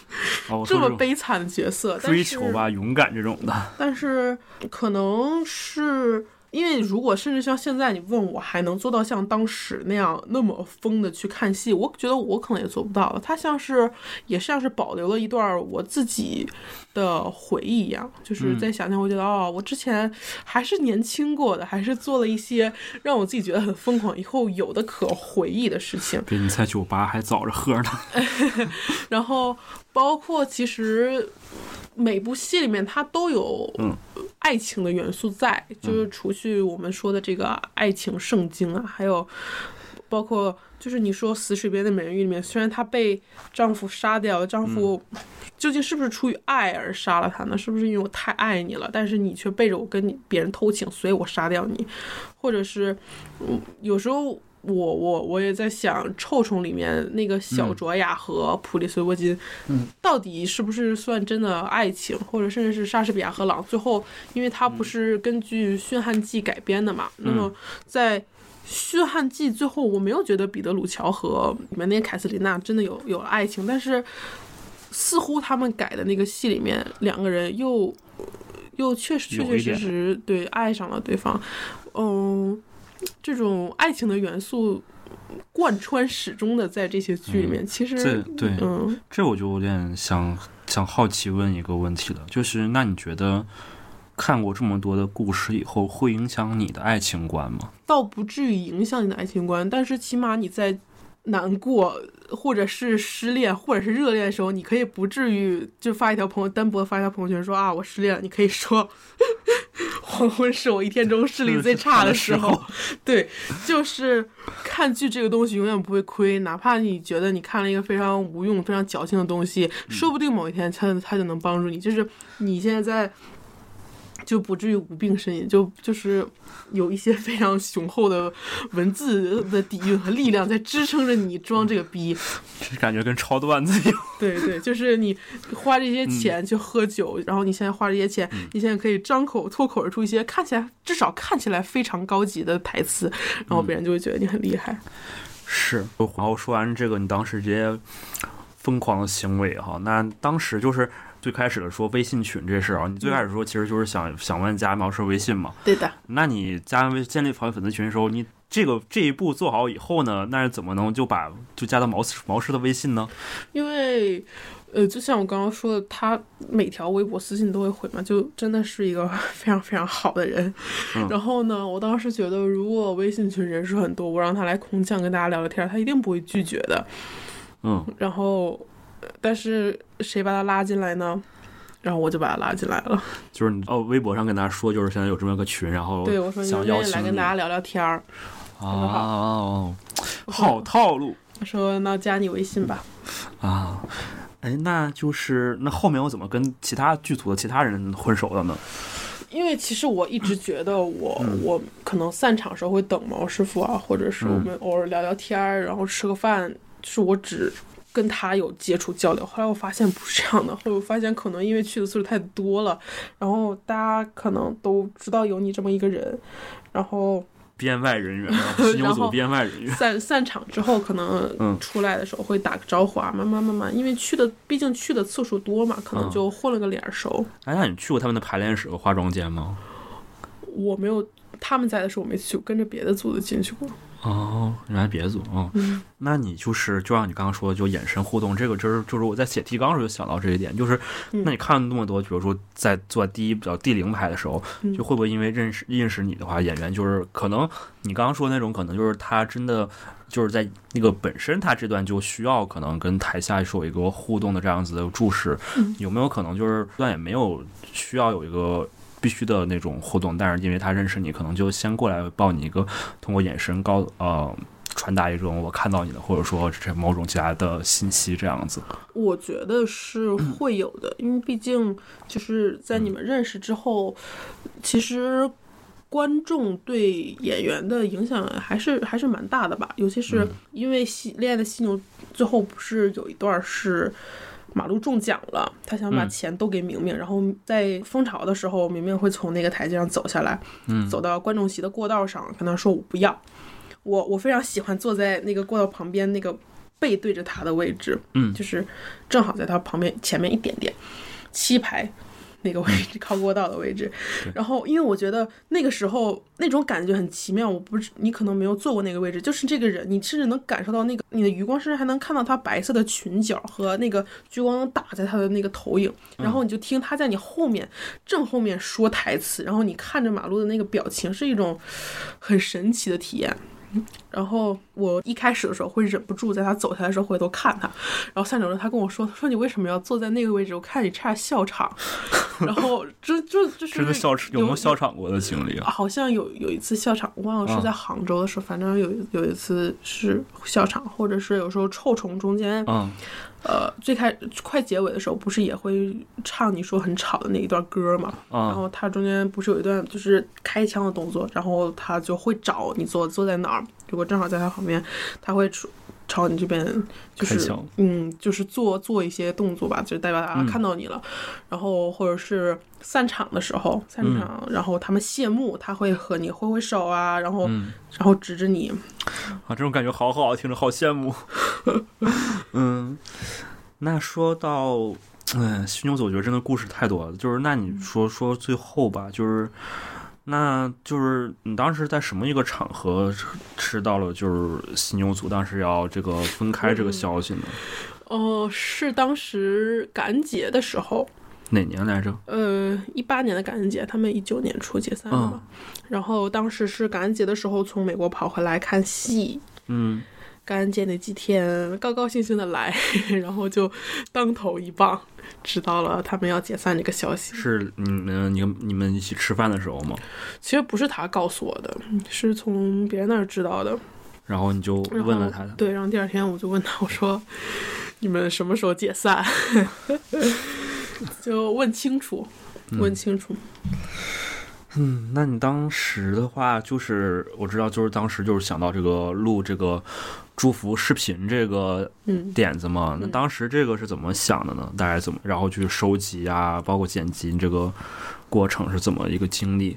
这么悲惨的角色。追求吧，勇敢这种的。但是可能是因为，如果甚至像现在你问我，还能做到像当时那样那么疯的去看戏，我觉得我可能也做不到了。它像是也像是保留了一段我自己的回忆一样，就是在想想，我觉得、哦，我之前还是年轻过的，还是做了一些让我自己觉得很疯狂，以后有的可回忆的事情。比你在酒吧还早着喝呢。然后包括其实每部戏里面它都有嗯爱情的元素在，就是除去我们说的这个爱情圣经啊，还有包括就是你说《死水边的美人鱼》里面，虽然她被丈夫杀掉了，丈夫究竟是不是出于爱而杀了她呢？是不是因为我太爱你了，但是你却背着我跟你别人偷情，所以我杀掉你？或者是，嗯，有时候我我我也在想，《臭虫》里面那个小卓雅和普利随波金，嗯，到底是不是算真的爱情，或者甚至是莎士比亚和朗最后，因为它不是根据《驯悍记》改编的嘛，那么在。《驯悍记》最后，我没有觉得彼得鲁乔和里面那个凯瑟琳娜真的有有了爱情，但是似乎他们改的那个戏里面，两个人又又确实确确实实对爱上了对方，嗯，这种爱情的元素贯穿始终的在这些剧里面，其实这对嗯这我就有点想想好奇问一个问题了，就是那你觉得看过这么多的故事以后，会影响你的爱情观吗？倒不至于影响你的爱情观，但是起码你在难过或者是失恋或者是热恋的时候，你可以不至于就发一条朋友单薄地发一条朋友圈说啊我失恋了，你可以说 黄昏是我一天中视力最差的时候。对，就是看剧这个东西永远不会亏，哪怕你觉得你看了一个非常无用、非常矫情的东西，说不定某一天它它就能帮助你。就是你现在在。就不至于无病呻吟，就就是有一些非常雄厚的文字的底蕴和力量在支撑着你装这个逼。这感觉跟抄段子一样。对对，就是你花这些钱去喝酒，然后你现在花这些钱，你现在可以张口脱口而出一些看起来至少看起来非常高级的台词，然后别人就会觉得你很厉害。是，然后说完这个，你当时这些疯狂的行为哈，那当时就是最开始的说微信群这事儿啊，你最开始说其实就是想想问加毛师微信嘛？对的，那你加微建立粉粉丝群的时候，你这个这一步做好以后呢，那是怎么能就把就加到毛毛师的微信呢？因为。呃，就像我刚刚说的，他每条微博私信都会回嘛，就真的是一个 非常非常好的人。嗯然后呢，我当时觉得，如果微信群人数很多，我让他来空降跟大家聊聊天，他一定不会拒绝的。嗯，然后，呃但是谁把他拉进来呢？然后我就把他拉进来了。就是你哦，微博上跟大家说，就是现在有这么一个群，然后对我说，你想愿意来邀请来跟大家聊聊天儿。哦，好套路我说，那加你微信吧。啊！哎，那就是那后面我怎么跟其他剧组的其他人混熟的呢？因为其实我一直觉得我、嗯我可能散场时候会等毛师傅啊，或者是我们偶尔聊聊天儿，然后吃个饭，是我只跟他有接触交流。后来我发现不是这样的，后来我发现可能因为去的次数太多了，然后大家可能都知道有你这么一个人，然后编外人员，啊，犀牛然后组编外人员。散散场之后，可能嗯出来的时候会打个招呼啊，慢慢慢慢，因为去的毕竟去的次数多嘛，可能嗯就混了个脸儿熟。哎，那你去过他们的排练室和化妆间吗？我没有他们在的时候我没去，我跟着别的组的进去过。哦，原来别组哦。嗯那你就是就像你刚刚说的，就眼神互动，这个就是就是我在写提纲时候就想到这一点，就是嗯那你看那么多，比如说在做第一比较第零排的时候，嗯就会不会因为认识认识你的话，演员就是可能你刚刚说的那种，可能就是他真的就是在那个本身他这段就需要可能跟台下是有一个互动的这样子的注视，嗯有没有可能就是这段也没有需要有一个。必须的那种互动，但是因为他认识你，可能就先过来抱你一个，通过眼神高呃传达一种我看到你的，或者说这某种其他的信息这样子。我觉得是会有的，因为毕竟就是在你们认识之后，其实观众对演员的影响还是还是蛮大的吧。尤其是因为戏恋爱的犀牛最后不是有一段是。马路中奖了，他想把嗯。钱都给明明，然后在蜂巢的时候，明明会从那个台阶上走下来，嗯。走到观众席的过道上，跟他说我不要，我我非常喜欢坐在那个过道旁边那个背对着他的位置，嗯。就是正好在他旁边前面一点点，七排 那个位置，靠过道的位置。然后，因为我觉得那个时候那种感觉很奇妙，我不是你可能没有坐过那个位置，就是这个人，你甚至能感受到那个你的余光，甚至还能看到他白色的裙角和那个聚光灯打在他的那个投影，然后你就听他在你后面正后面说台词，然后你看着马路的那个表情，是一种很神奇的体验。然后我一开始的时候会忍不住在他走下来的时候回头看他，然后散场的时候他跟我说：“他说你为什么要坐在那个位置？我看你差点笑场。”然后这就就是真的笑有没有笑场过的经历啊？好像有有一次笑场，我忘了是在杭州的时候，反正有有一次是笑场，或者是有时候臭虫中间，嗯呃，最开快结尾的时候，不是也会唱你说很吵的那一段歌嘛？然嗯后他中间不是有一段就是开枪的动作，然后他就会找你坐坐在哪儿，如果正好在他旁边，他会朝朝你这边就是嗯，就是做做一些动作吧，就代表他嗯看到你了。然后或者是散场的时候，散场，然后他们谢幕，他会和你挥挥手啊，然后、嗯然后指着你，啊，这种感觉好好，听着好羡慕。嗯，那说到，嗯，犀牛组，我觉得真的故事太多了。就是那你说说最后吧，就是，那就是你当时在什么一个场合吃吃到了就是犀牛组当时要这个分开这个消息呢？哦、是当时感恩节的时候。哪年来着？呃，一八年的感恩节，他们一九年初解散了嘛。然后当时是感恩节的时候从美国跑回来看戏，嗯，感恩节那几天高高兴兴的来，然后就当头一棒，知道了他们要解散这个消息。是你们你你们一起吃饭的时候吗？其实不是他告诉我的，是从别人那儿知道的。然后你就问了他的，对，然后第二天我就问他，我说：“你们什么时候解散？” 就问清楚，问清楚。嗯，那你当时的话，就是我知道，就是当时就是想到这个录这个祝福视频这个嗯点子嘛。那嗯当时这个是怎么想的呢？大概怎么，然后去收集啊，包括剪辑这个过程是怎么一个经历？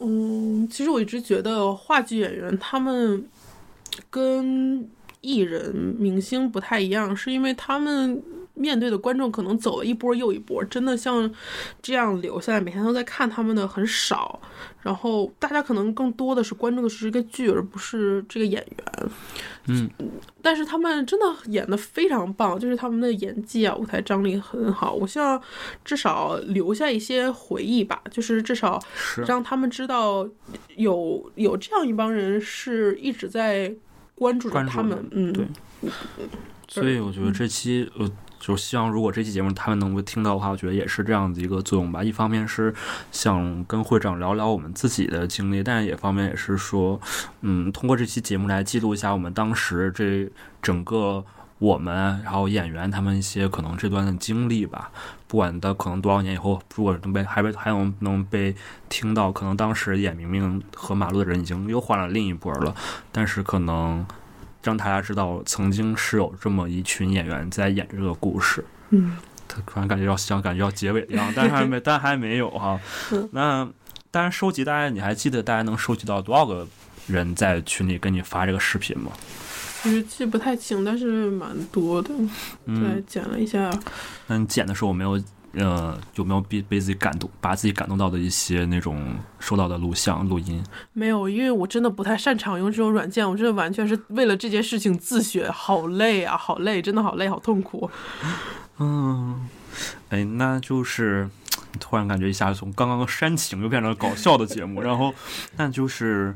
嗯，其实我一直觉得话剧演员他们跟艺人、明星不太一样，是因为他们面对的观众可能走了一波又一波，真的像这样留下来每天都在看他们的很少。然后大家可能更多的是关注的是这个剧，而不是这个演员。嗯，但是他们真的演的非常棒，就是他们的演技啊，舞台张力很好。我希望至少留下一些回忆吧，就是至少让他们知道有有这样一帮人是一直在关注着他们，嗯，对所以我觉得这期呃，就是希望如果这期节目他们能够听到的话，我觉得也是这样的一个作用吧。一方面是想跟会长聊聊我们自己的经历，但也方面也是说，嗯，通过这期节目来记录一下我们当时这整个我们，然后演员他们一些可能这段的经历吧。不管到可能多少年以后，如果能被还被还能能被听到，可能当时演明明和马路的人已经又换了另一波了，但是可能让大家知道曾经是有这么一群演员在演这个故事。嗯，他突然感觉要像感觉要结尾一样，但是还没，但还没有哈嗯。那当然收集，大家你还记得大家能收集到多少个人在群里跟你发这个视频吗？其实记不太清，但是蛮多的。对嗯，，剪了一下，那你剪的时候我没有呃有没有被被自己感动，把自己感动到的一些那种收到的录像录音？没有，因为我真的不太擅长用这种软件，我真的完全是为了这件事情自学，好累啊，好累，真的好累，好痛苦。嗯，哎，那就是突然感觉一下从刚刚煽情又变成了搞笑的节目，然后那就是。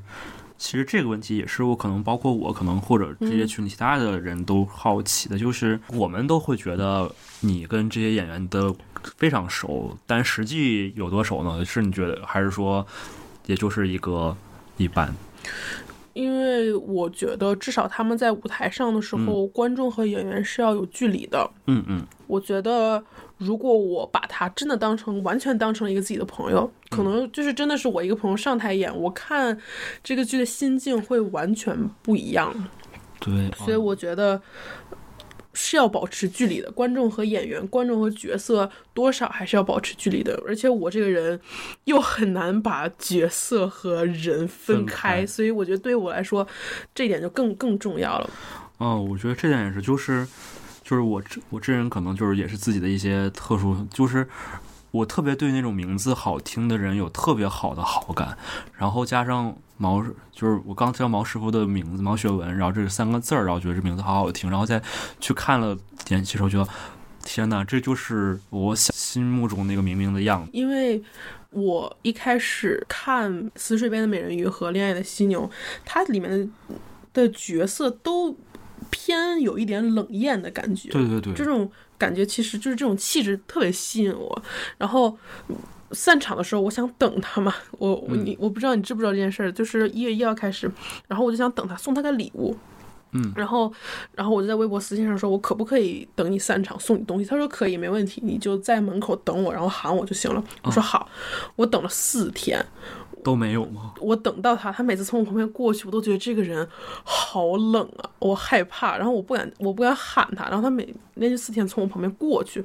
其实这个问题也是我可能包括我可能或者这些群里其他的人都好奇的，就是我们都会觉得你跟这些演员的非常熟，但实际有多熟呢？是你觉得还是说也就是一个一般？因为我觉得至少他们在舞台上的时候，观众和演员是要有距离的。嗯嗯我觉得，如果我把他真的当成完全当成一个自己的朋友，可能就是真的是我一个朋友上台演，我看这个剧的心境会完全不一样。对，所以我觉得是要保持距离的，观众和演员、观众和角色多少还是要保持距离的。而且我这个人又很难把角色和人分分开，开所以我觉得对我来说，这一点就更更重要了。哦，我觉得这点也是，就是就是我这我这人可能就是也是自己的一些特殊，就是我特别对那种名字好听的人有特别好的好感，然后加上毛，就是我刚知道毛师傅的名字毛学文，然后这是三个字儿，然后觉得这名字好好听，然后再去看了演戏的时候，觉得天哪，这就是我想心目中那个明明的样子。因为我一开始看《死水边的美人鱼》和《恋爱的犀牛》，它里面的的角色都偏有一点冷艳的感觉。对对对，这种感觉其实就是这种气质特别吸引我。然后嗯散场的时候，我想等他嘛，我你我不知道你知不知道这件事儿，就是一月一号开始，然后我就想等他送他个礼物。嗯然后，然后我就在微博私信上说，我可不可以等你散场送你东西？他说可以，没问题，你就在门口等我，然后喊我就行了。我说好，我等了四天，都没有吗？我等到他，他每次从我旁边过去，我都觉得这个人好冷啊，我害怕，然后我不敢，我不敢喊他，然后他每连续四天从我旁边过去，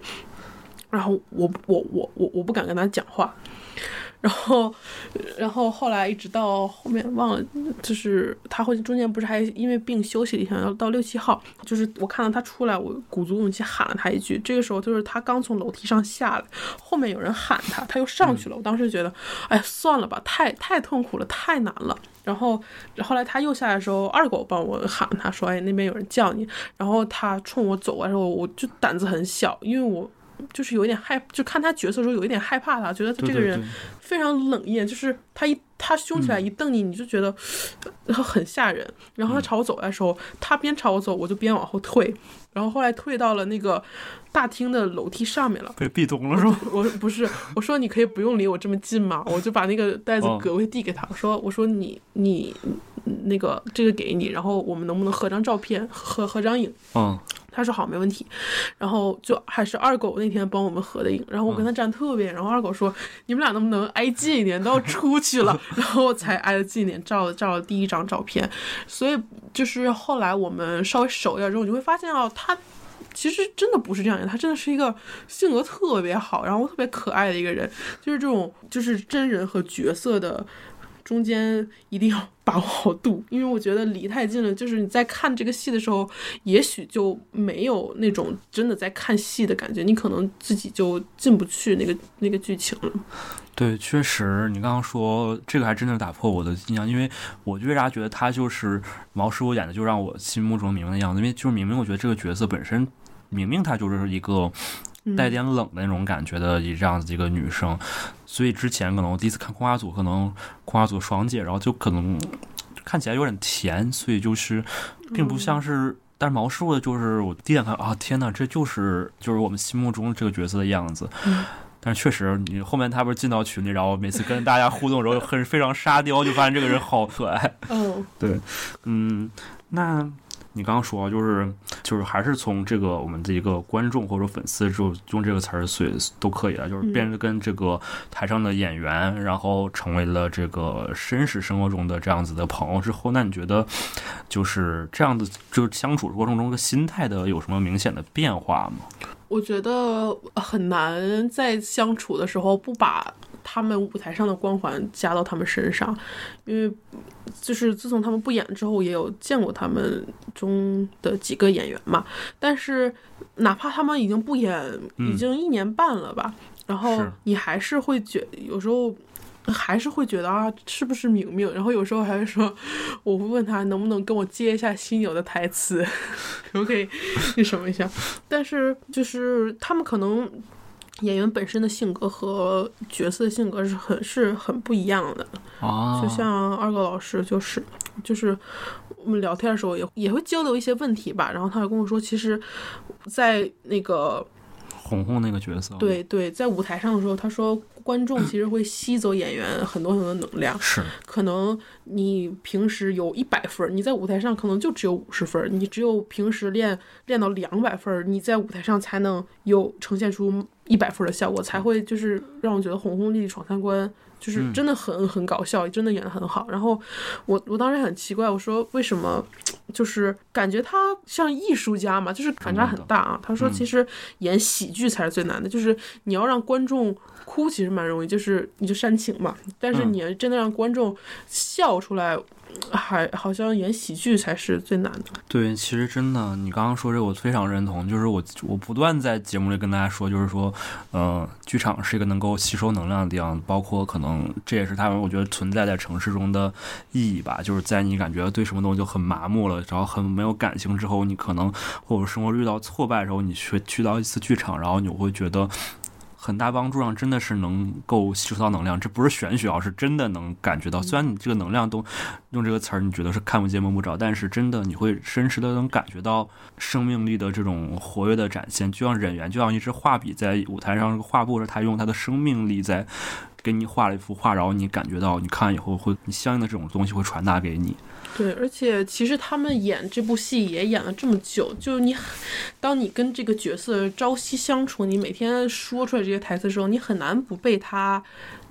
然后我我我我我不敢跟他讲话，然后然后后来一直到后面忘了，就是他会中间不是还因为病休息了一下，要到六七号，就是我看到他出来，我鼓足勇气喊了他一句，这个时候就是他刚从楼梯上下来，后面有人喊他，他又上去了，我当时觉得，哎，算了吧，太太痛苦了，太难了。然后后来他又下来的时候，二狗帮我喊他说：“哎，那边有人叫你。”然后他冲我走过来的时候，我就胆子很小，因为我就是有一点害，就看他角色的时候有一点害怕他，觉得他这个人非常冷艳，就是他一他凶起来一瞪你，你就觉得呃很吓人。然后他朝我走来的时候，他边朝我走，我就边往后退，然后后来退到了那个大厅的楼梯上面了。被壁咚了是吗？我不是，我说你可以不用离我这么近嘛？我就把那个袋子隔位递给他，我说我说你你那个这个给你，然后我们能不能合张照片，合合张影？嗯，他说好，没问题。然后就还是二狗那天帮我们合的影，然后我跟他站特别远，然后二狗说你们俩能不能挨近一点，都要 出去了，然后才挨得近一点，照了照了第一张照片。所以就是后来我们稍微熟一点之后，你就会发现哦，他。其实真的不是这样的，他真的是一个性格特别好，然后特别可爱的一个人，就是这种就是真人和角色的中间一定要把握好度，因为我觉得离太近了，就是你在看这个戏的时候，也许就没有那种真的在看戏的感觉，你可能自己就进不去那个那个剧情了。对，确实，你刚刚说这个还真的打破我的印象，因为我就为啥觉得他就是毛师傅演的，就让我心目中明明的样子，因为就是明明我觉得这个角色本身，明明他就是一个带点冷的那种感觉的一这样子一个女生，所以之前可能我第一次看《空花组》，可能《空花组》爽姐，然后就可能 看起来有点甜，所以就是并不像是。但是毛师傅的就是我第一眼看啊，天呐，这就是就是我们心目中这个角色的样子。但是确实，你后面他不是进到群里，然后每次跟大家互动的时候，很非常沙雕，就发现这个人好可爱。嗯，对，嗯，那你刚刚说就是就是还是从这个我们的一个观众或者粉丝就用这个词儿，所以都可以了，就是变得跟这个台上的演员，然后成为了这个真实生活中的这样子的朋友之后，那你觉得就是这样的就是相处过程中的心态的有什么明显的变化吗？我觉得很难在相处的时候不把他们舞台上的光环加到他们身上，因为就是自从他们不演之后，也有见过他们中的几个演员嘛。但是哪怕他们已经不演，已经一年半了吧，然后你还是会觉有时候。还是会觉得啊，是不是明明？然后有时候还会说，我会问他能不能跟我接一下犀牛的台词，可不可以那什么一下？但是就是他们可能演员本身的性格和角色的性格是很是很不一样的。啊就像二狗老师就是就是我们聊天的时候也也会交流一些问题吧，然后他就跟我说，其实，在那个红红那个角色，，对对，在舞台上的时候，他说观众其实会吸走演员很多很多能量。是可能你平时有一百分，你在舞台上可能就只有五十分，你只有平时练练到两百分，你在舞台上才能有呈现出一百分的效果，才会就是让我觉得红红丽丽闯三关。就是真的很很搞笑，真的演得很好。然后我我当时很奇怪，我说为什么，就是感觉他像艺术家嘛，就是反差很大啊。他说其实演喜剧才是最难的，就是你要让观众哭其实蛮容易，就是你就煽情嘛。但是嗯你要真的让观众笑出来，还好像演喜剧才是最难的。对，其实真的，你刚刚说这我非常认同，就是我我不断在节目里跟大家说，就是说，呃，剧场是一个能够吸收能量的地方，包括可能这也是他们我觉得存在在城市中的意义吧，就是在你感觉对什么东西就很麻木了，然后很没有感情之后，你可能或者生活遇到挫败的时候，你去去到一次剧场，然后你会觉得。很大帮助上真的是能够吸收到能量，这不是玄学啊，是真的能感觉到。虽然你这个能量都用这个词儿，你觉得是看不见摸不着，但是真的你会真实的能感觉到生命力的这种活跃的展现，就像演员，就像一支画笔在舞台上这个画布上，他用他的生命力在给你画了一幅画，然后你感觉到你看以后会，你相应的这种东西会传达给你。对，而且其实他们演这部戏也演了这么久，就是你，当你跟这个角色朝夕相处，你每天说出来这些台词的时候，你很难不被他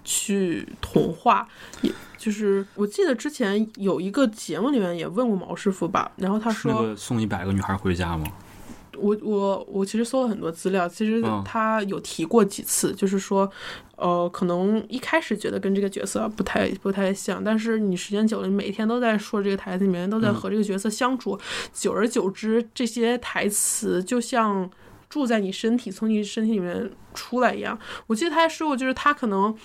去同化。也就是我记得之前有一个节目里面也问过毛师傅吧，然后他说，个送一百个女孩回家吗？我我我其实搜了很多资料，其实嗯他有提过几次，就是说，呃，可能一开始觉得跟这个角色不太不太像，但是你时间久了，你每天都在说这个台词，你每天都在和这个角色相处，久而久之，这些台词就像住在你身体，从你身体里面出来一样。我记得他还说过，就是他可能。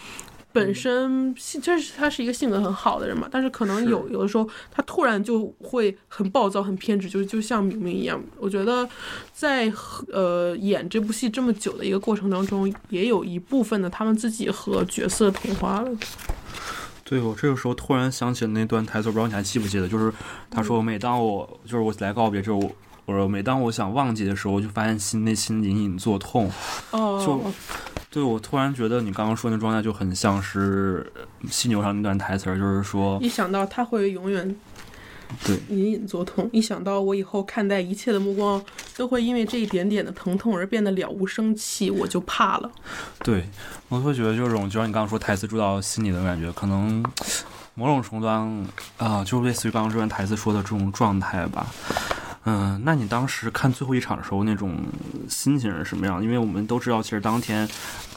本身性，这是他是一个性格很好的人嘛，但是可能有有的时候他突然就会很暴躁、很偏执，就是就像明明一样。我觉得在呃演这部戏这么久的一个过程当中，也有一部分的他们自己和角色同化了。对我这个时候突然想起了那段台词，不知道你还记不记得，就是他说：“每当我就是我来告别之后，我我说每当我想忘记的时候，就发现心内心隐隐作痛。哦，对我突然觉得你刚刚说那状态就很像是呃犀牛上那段台词儿，就是说，一想到他会永远对隐隐作痛，一想到我以后看待一切的目光都会因为这一点点的疼痛而变得了无生气，我就怕了。对我会觉得这种，就像你刚刚说台词住到心里的感觉，可能某种程度上啊、就类似于刚刚这段台词说的这种状态吧。嗯，那你当时看最后一场的时候那种心情是什么样？因为我们都知道，其实当天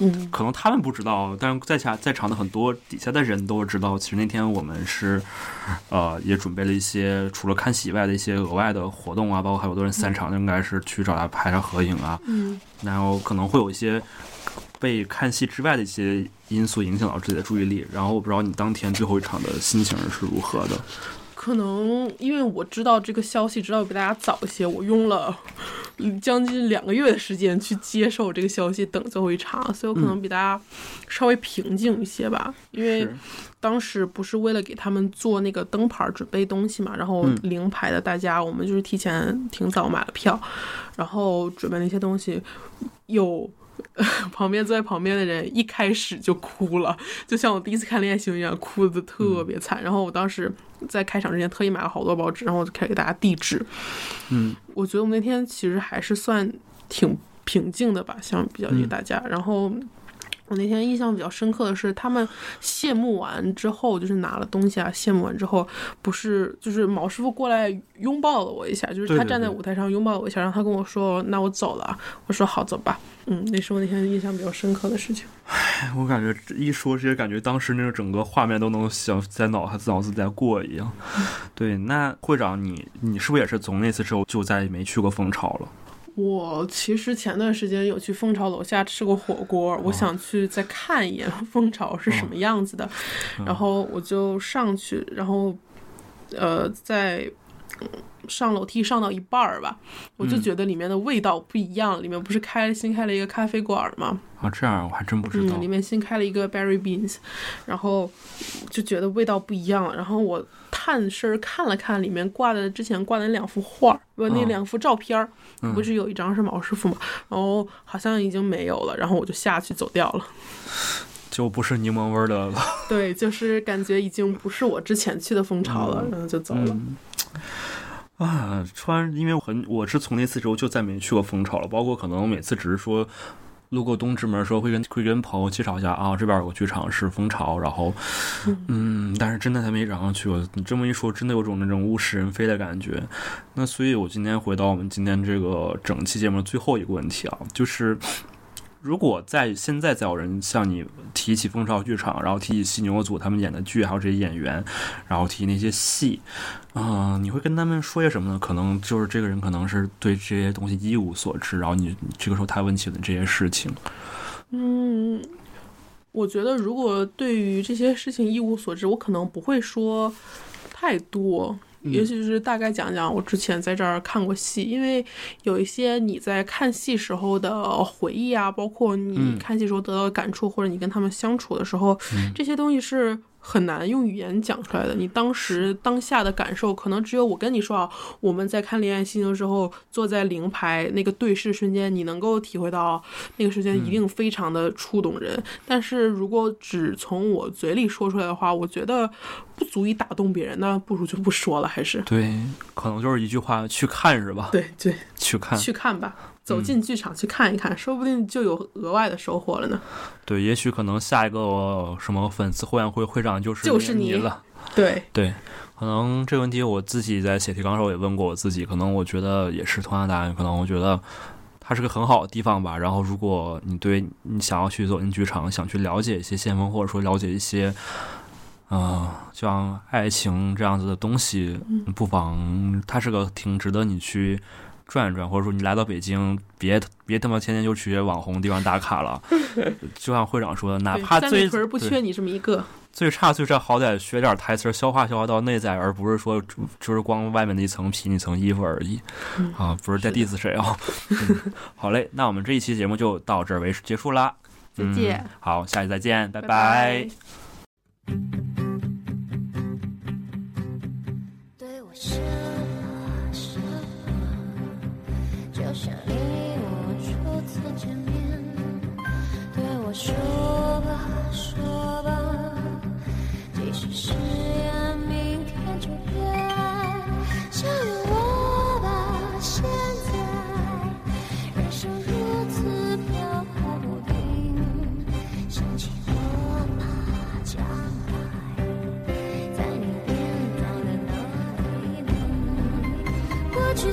嗯，可能他们不知道，但是在下在场的很多底下的人都知道，其实那天我们是，呃，也准备了一些除了看戏以外的一些额外的活动啊，包括还有多人散场，应该是去找他拍张合影啊，嗯，然后可能会有一些被看戏之外的一些因素影响到自己的注意力，然后我不知道你当天最后一场的心情是如何的。可能因为我知道这个消息，知道比大家早一些，我用了嗯将近两个月的时间去接受这个消息，等最后一场，所以我可能比大家稍微平静一些吧。因为当时不是为了给他们做那个灯牌儿准备东西嘛，然后嗯零排的大家，我们就是提前挺早买了票，然后准备了一些东西，有。旁边坐在旁边的人一开始就哭了，就像我第一次看《恋爱新闻》一样，哭的特别惨。然后我当时在开场之前特意买了好多报纸，然后我就开始给大家递纸。嗯，我觉得我们那天其实还是算挺平静的吧，相比较于大家。然后我那天印象比较深刻的是，他们谢幕完之后，就是拿了东西啊，谢幕完之后，不是就是毛师傅过来拥抱了我一下，就是他站在舞台上拥抱了我一下，然后他跟我说：“那我走了。”我说：“好，走吧。”嗯，那是我那天印象比较深刻的事情。唉 我感觉一说这些，感觉当时那个整个画面都能想在脑海脑子在过一样。对，那会长你你是不是也是从那次之后就再也没去过蜂巢了？我其实前段时间有去蜂巢楼下吃过火锅，哦我想去再看一眼 蜂巢是什么样子的，嗯然后我就上去，然后呃在。嗯上楼梯上到一半儿吧，我就嗯觉得里面的味道不一样。里面不是开新开了一个咖啡馆吗？啊，这样我还真不知道。嗯，里面新开了一个 Berry Beans，然后就觉得味道不一样了。然后我探身儿看了看里面挂的之前挂的那两幅画儿，不，那嗯两幅照片儿，嗯不是有一张是毛师傅嘛？然后好像已经没有了，然后我就下去走掉了。就不是柠檬味儿的了。对，就是感觉已经不是我之前去的蜂巢了，然后就走了。嗯啊，突然因为我很我是从那次之后就再没去过蜂巢了，包括可能每次只是说路过东直门的时候会跟会跟朋友介绍一下啊，这边有个剧场是蜂巢，然后嗯，但是真的还没然后去过。你这么一说，真的有种那种物是人非的感觉。那所以，我今天回到我们今天这个整期节目的最后一个问题啊，就是。如果在现在再有人向你提起蜂巢剧场，然后提起犀牛组他们演的剧，还有这些演员，然后提那些戏，啊、你会跟他们说些什么呢？可能就是这个人可能是对这些东西一无所知，然后你这个时候他问起了这些事情，嗯，我觉得如果对于这些事情一无所知，我可能不会说太多。也许是大概讲讲我之前在这儿看过戏，因为有一些你在看戏时候的回忆啊，包括你嗯。看戏时候得到的感触，或者你跟他们相处的时候，这些东西是很难用语言讲出来的。你当时当下的感受，可能只有我跟你说啊，我们在看《恋爱心情》的时候，坐在灵牌那个对视瞬间，你能够体会到那个瞬间一定非常的触动人。但是如果只从我嘴里说出来的话，我觉得不足以打动别人，那不如就不说了，还是对，可能就是一句话，去看是吧？对对，去看，去看吧。走进剧场去看一看，说不定就有额外的收获了呢。对，也许可能下一个什么粉丝会员会会长就是就是你了。对，对，可能这个问题我自己在写提纲的时候也问过我自己，可能我觉得也是同样的答案。可能我觉得它是个很好的地方吧。然后，如果你对你想要去走进剧场，想去了解一些先锋，或者说了解一些，呃，像爱情这样子的东西，不妨它是个挺值得你去转一转，或者说你来到北京，别别他妈天天就去网红地方打卡了。就像会长说的，哪怕最不缺你这么一个。最差最差，好歹学点台词，消化消化到内在，而不是说就是光外面的一层皮、一层衣服而已。啊，不是在 diss 谁啊、嗯好嘞，那我们这一期节目就到这儿为结束啦。再见嗯好，下期再见，拜拜我说吧说吧，即使誓言明天就变。相信我吧，现在人生如此飘忽不定，想起我吧将来。在你变老的那一年，过去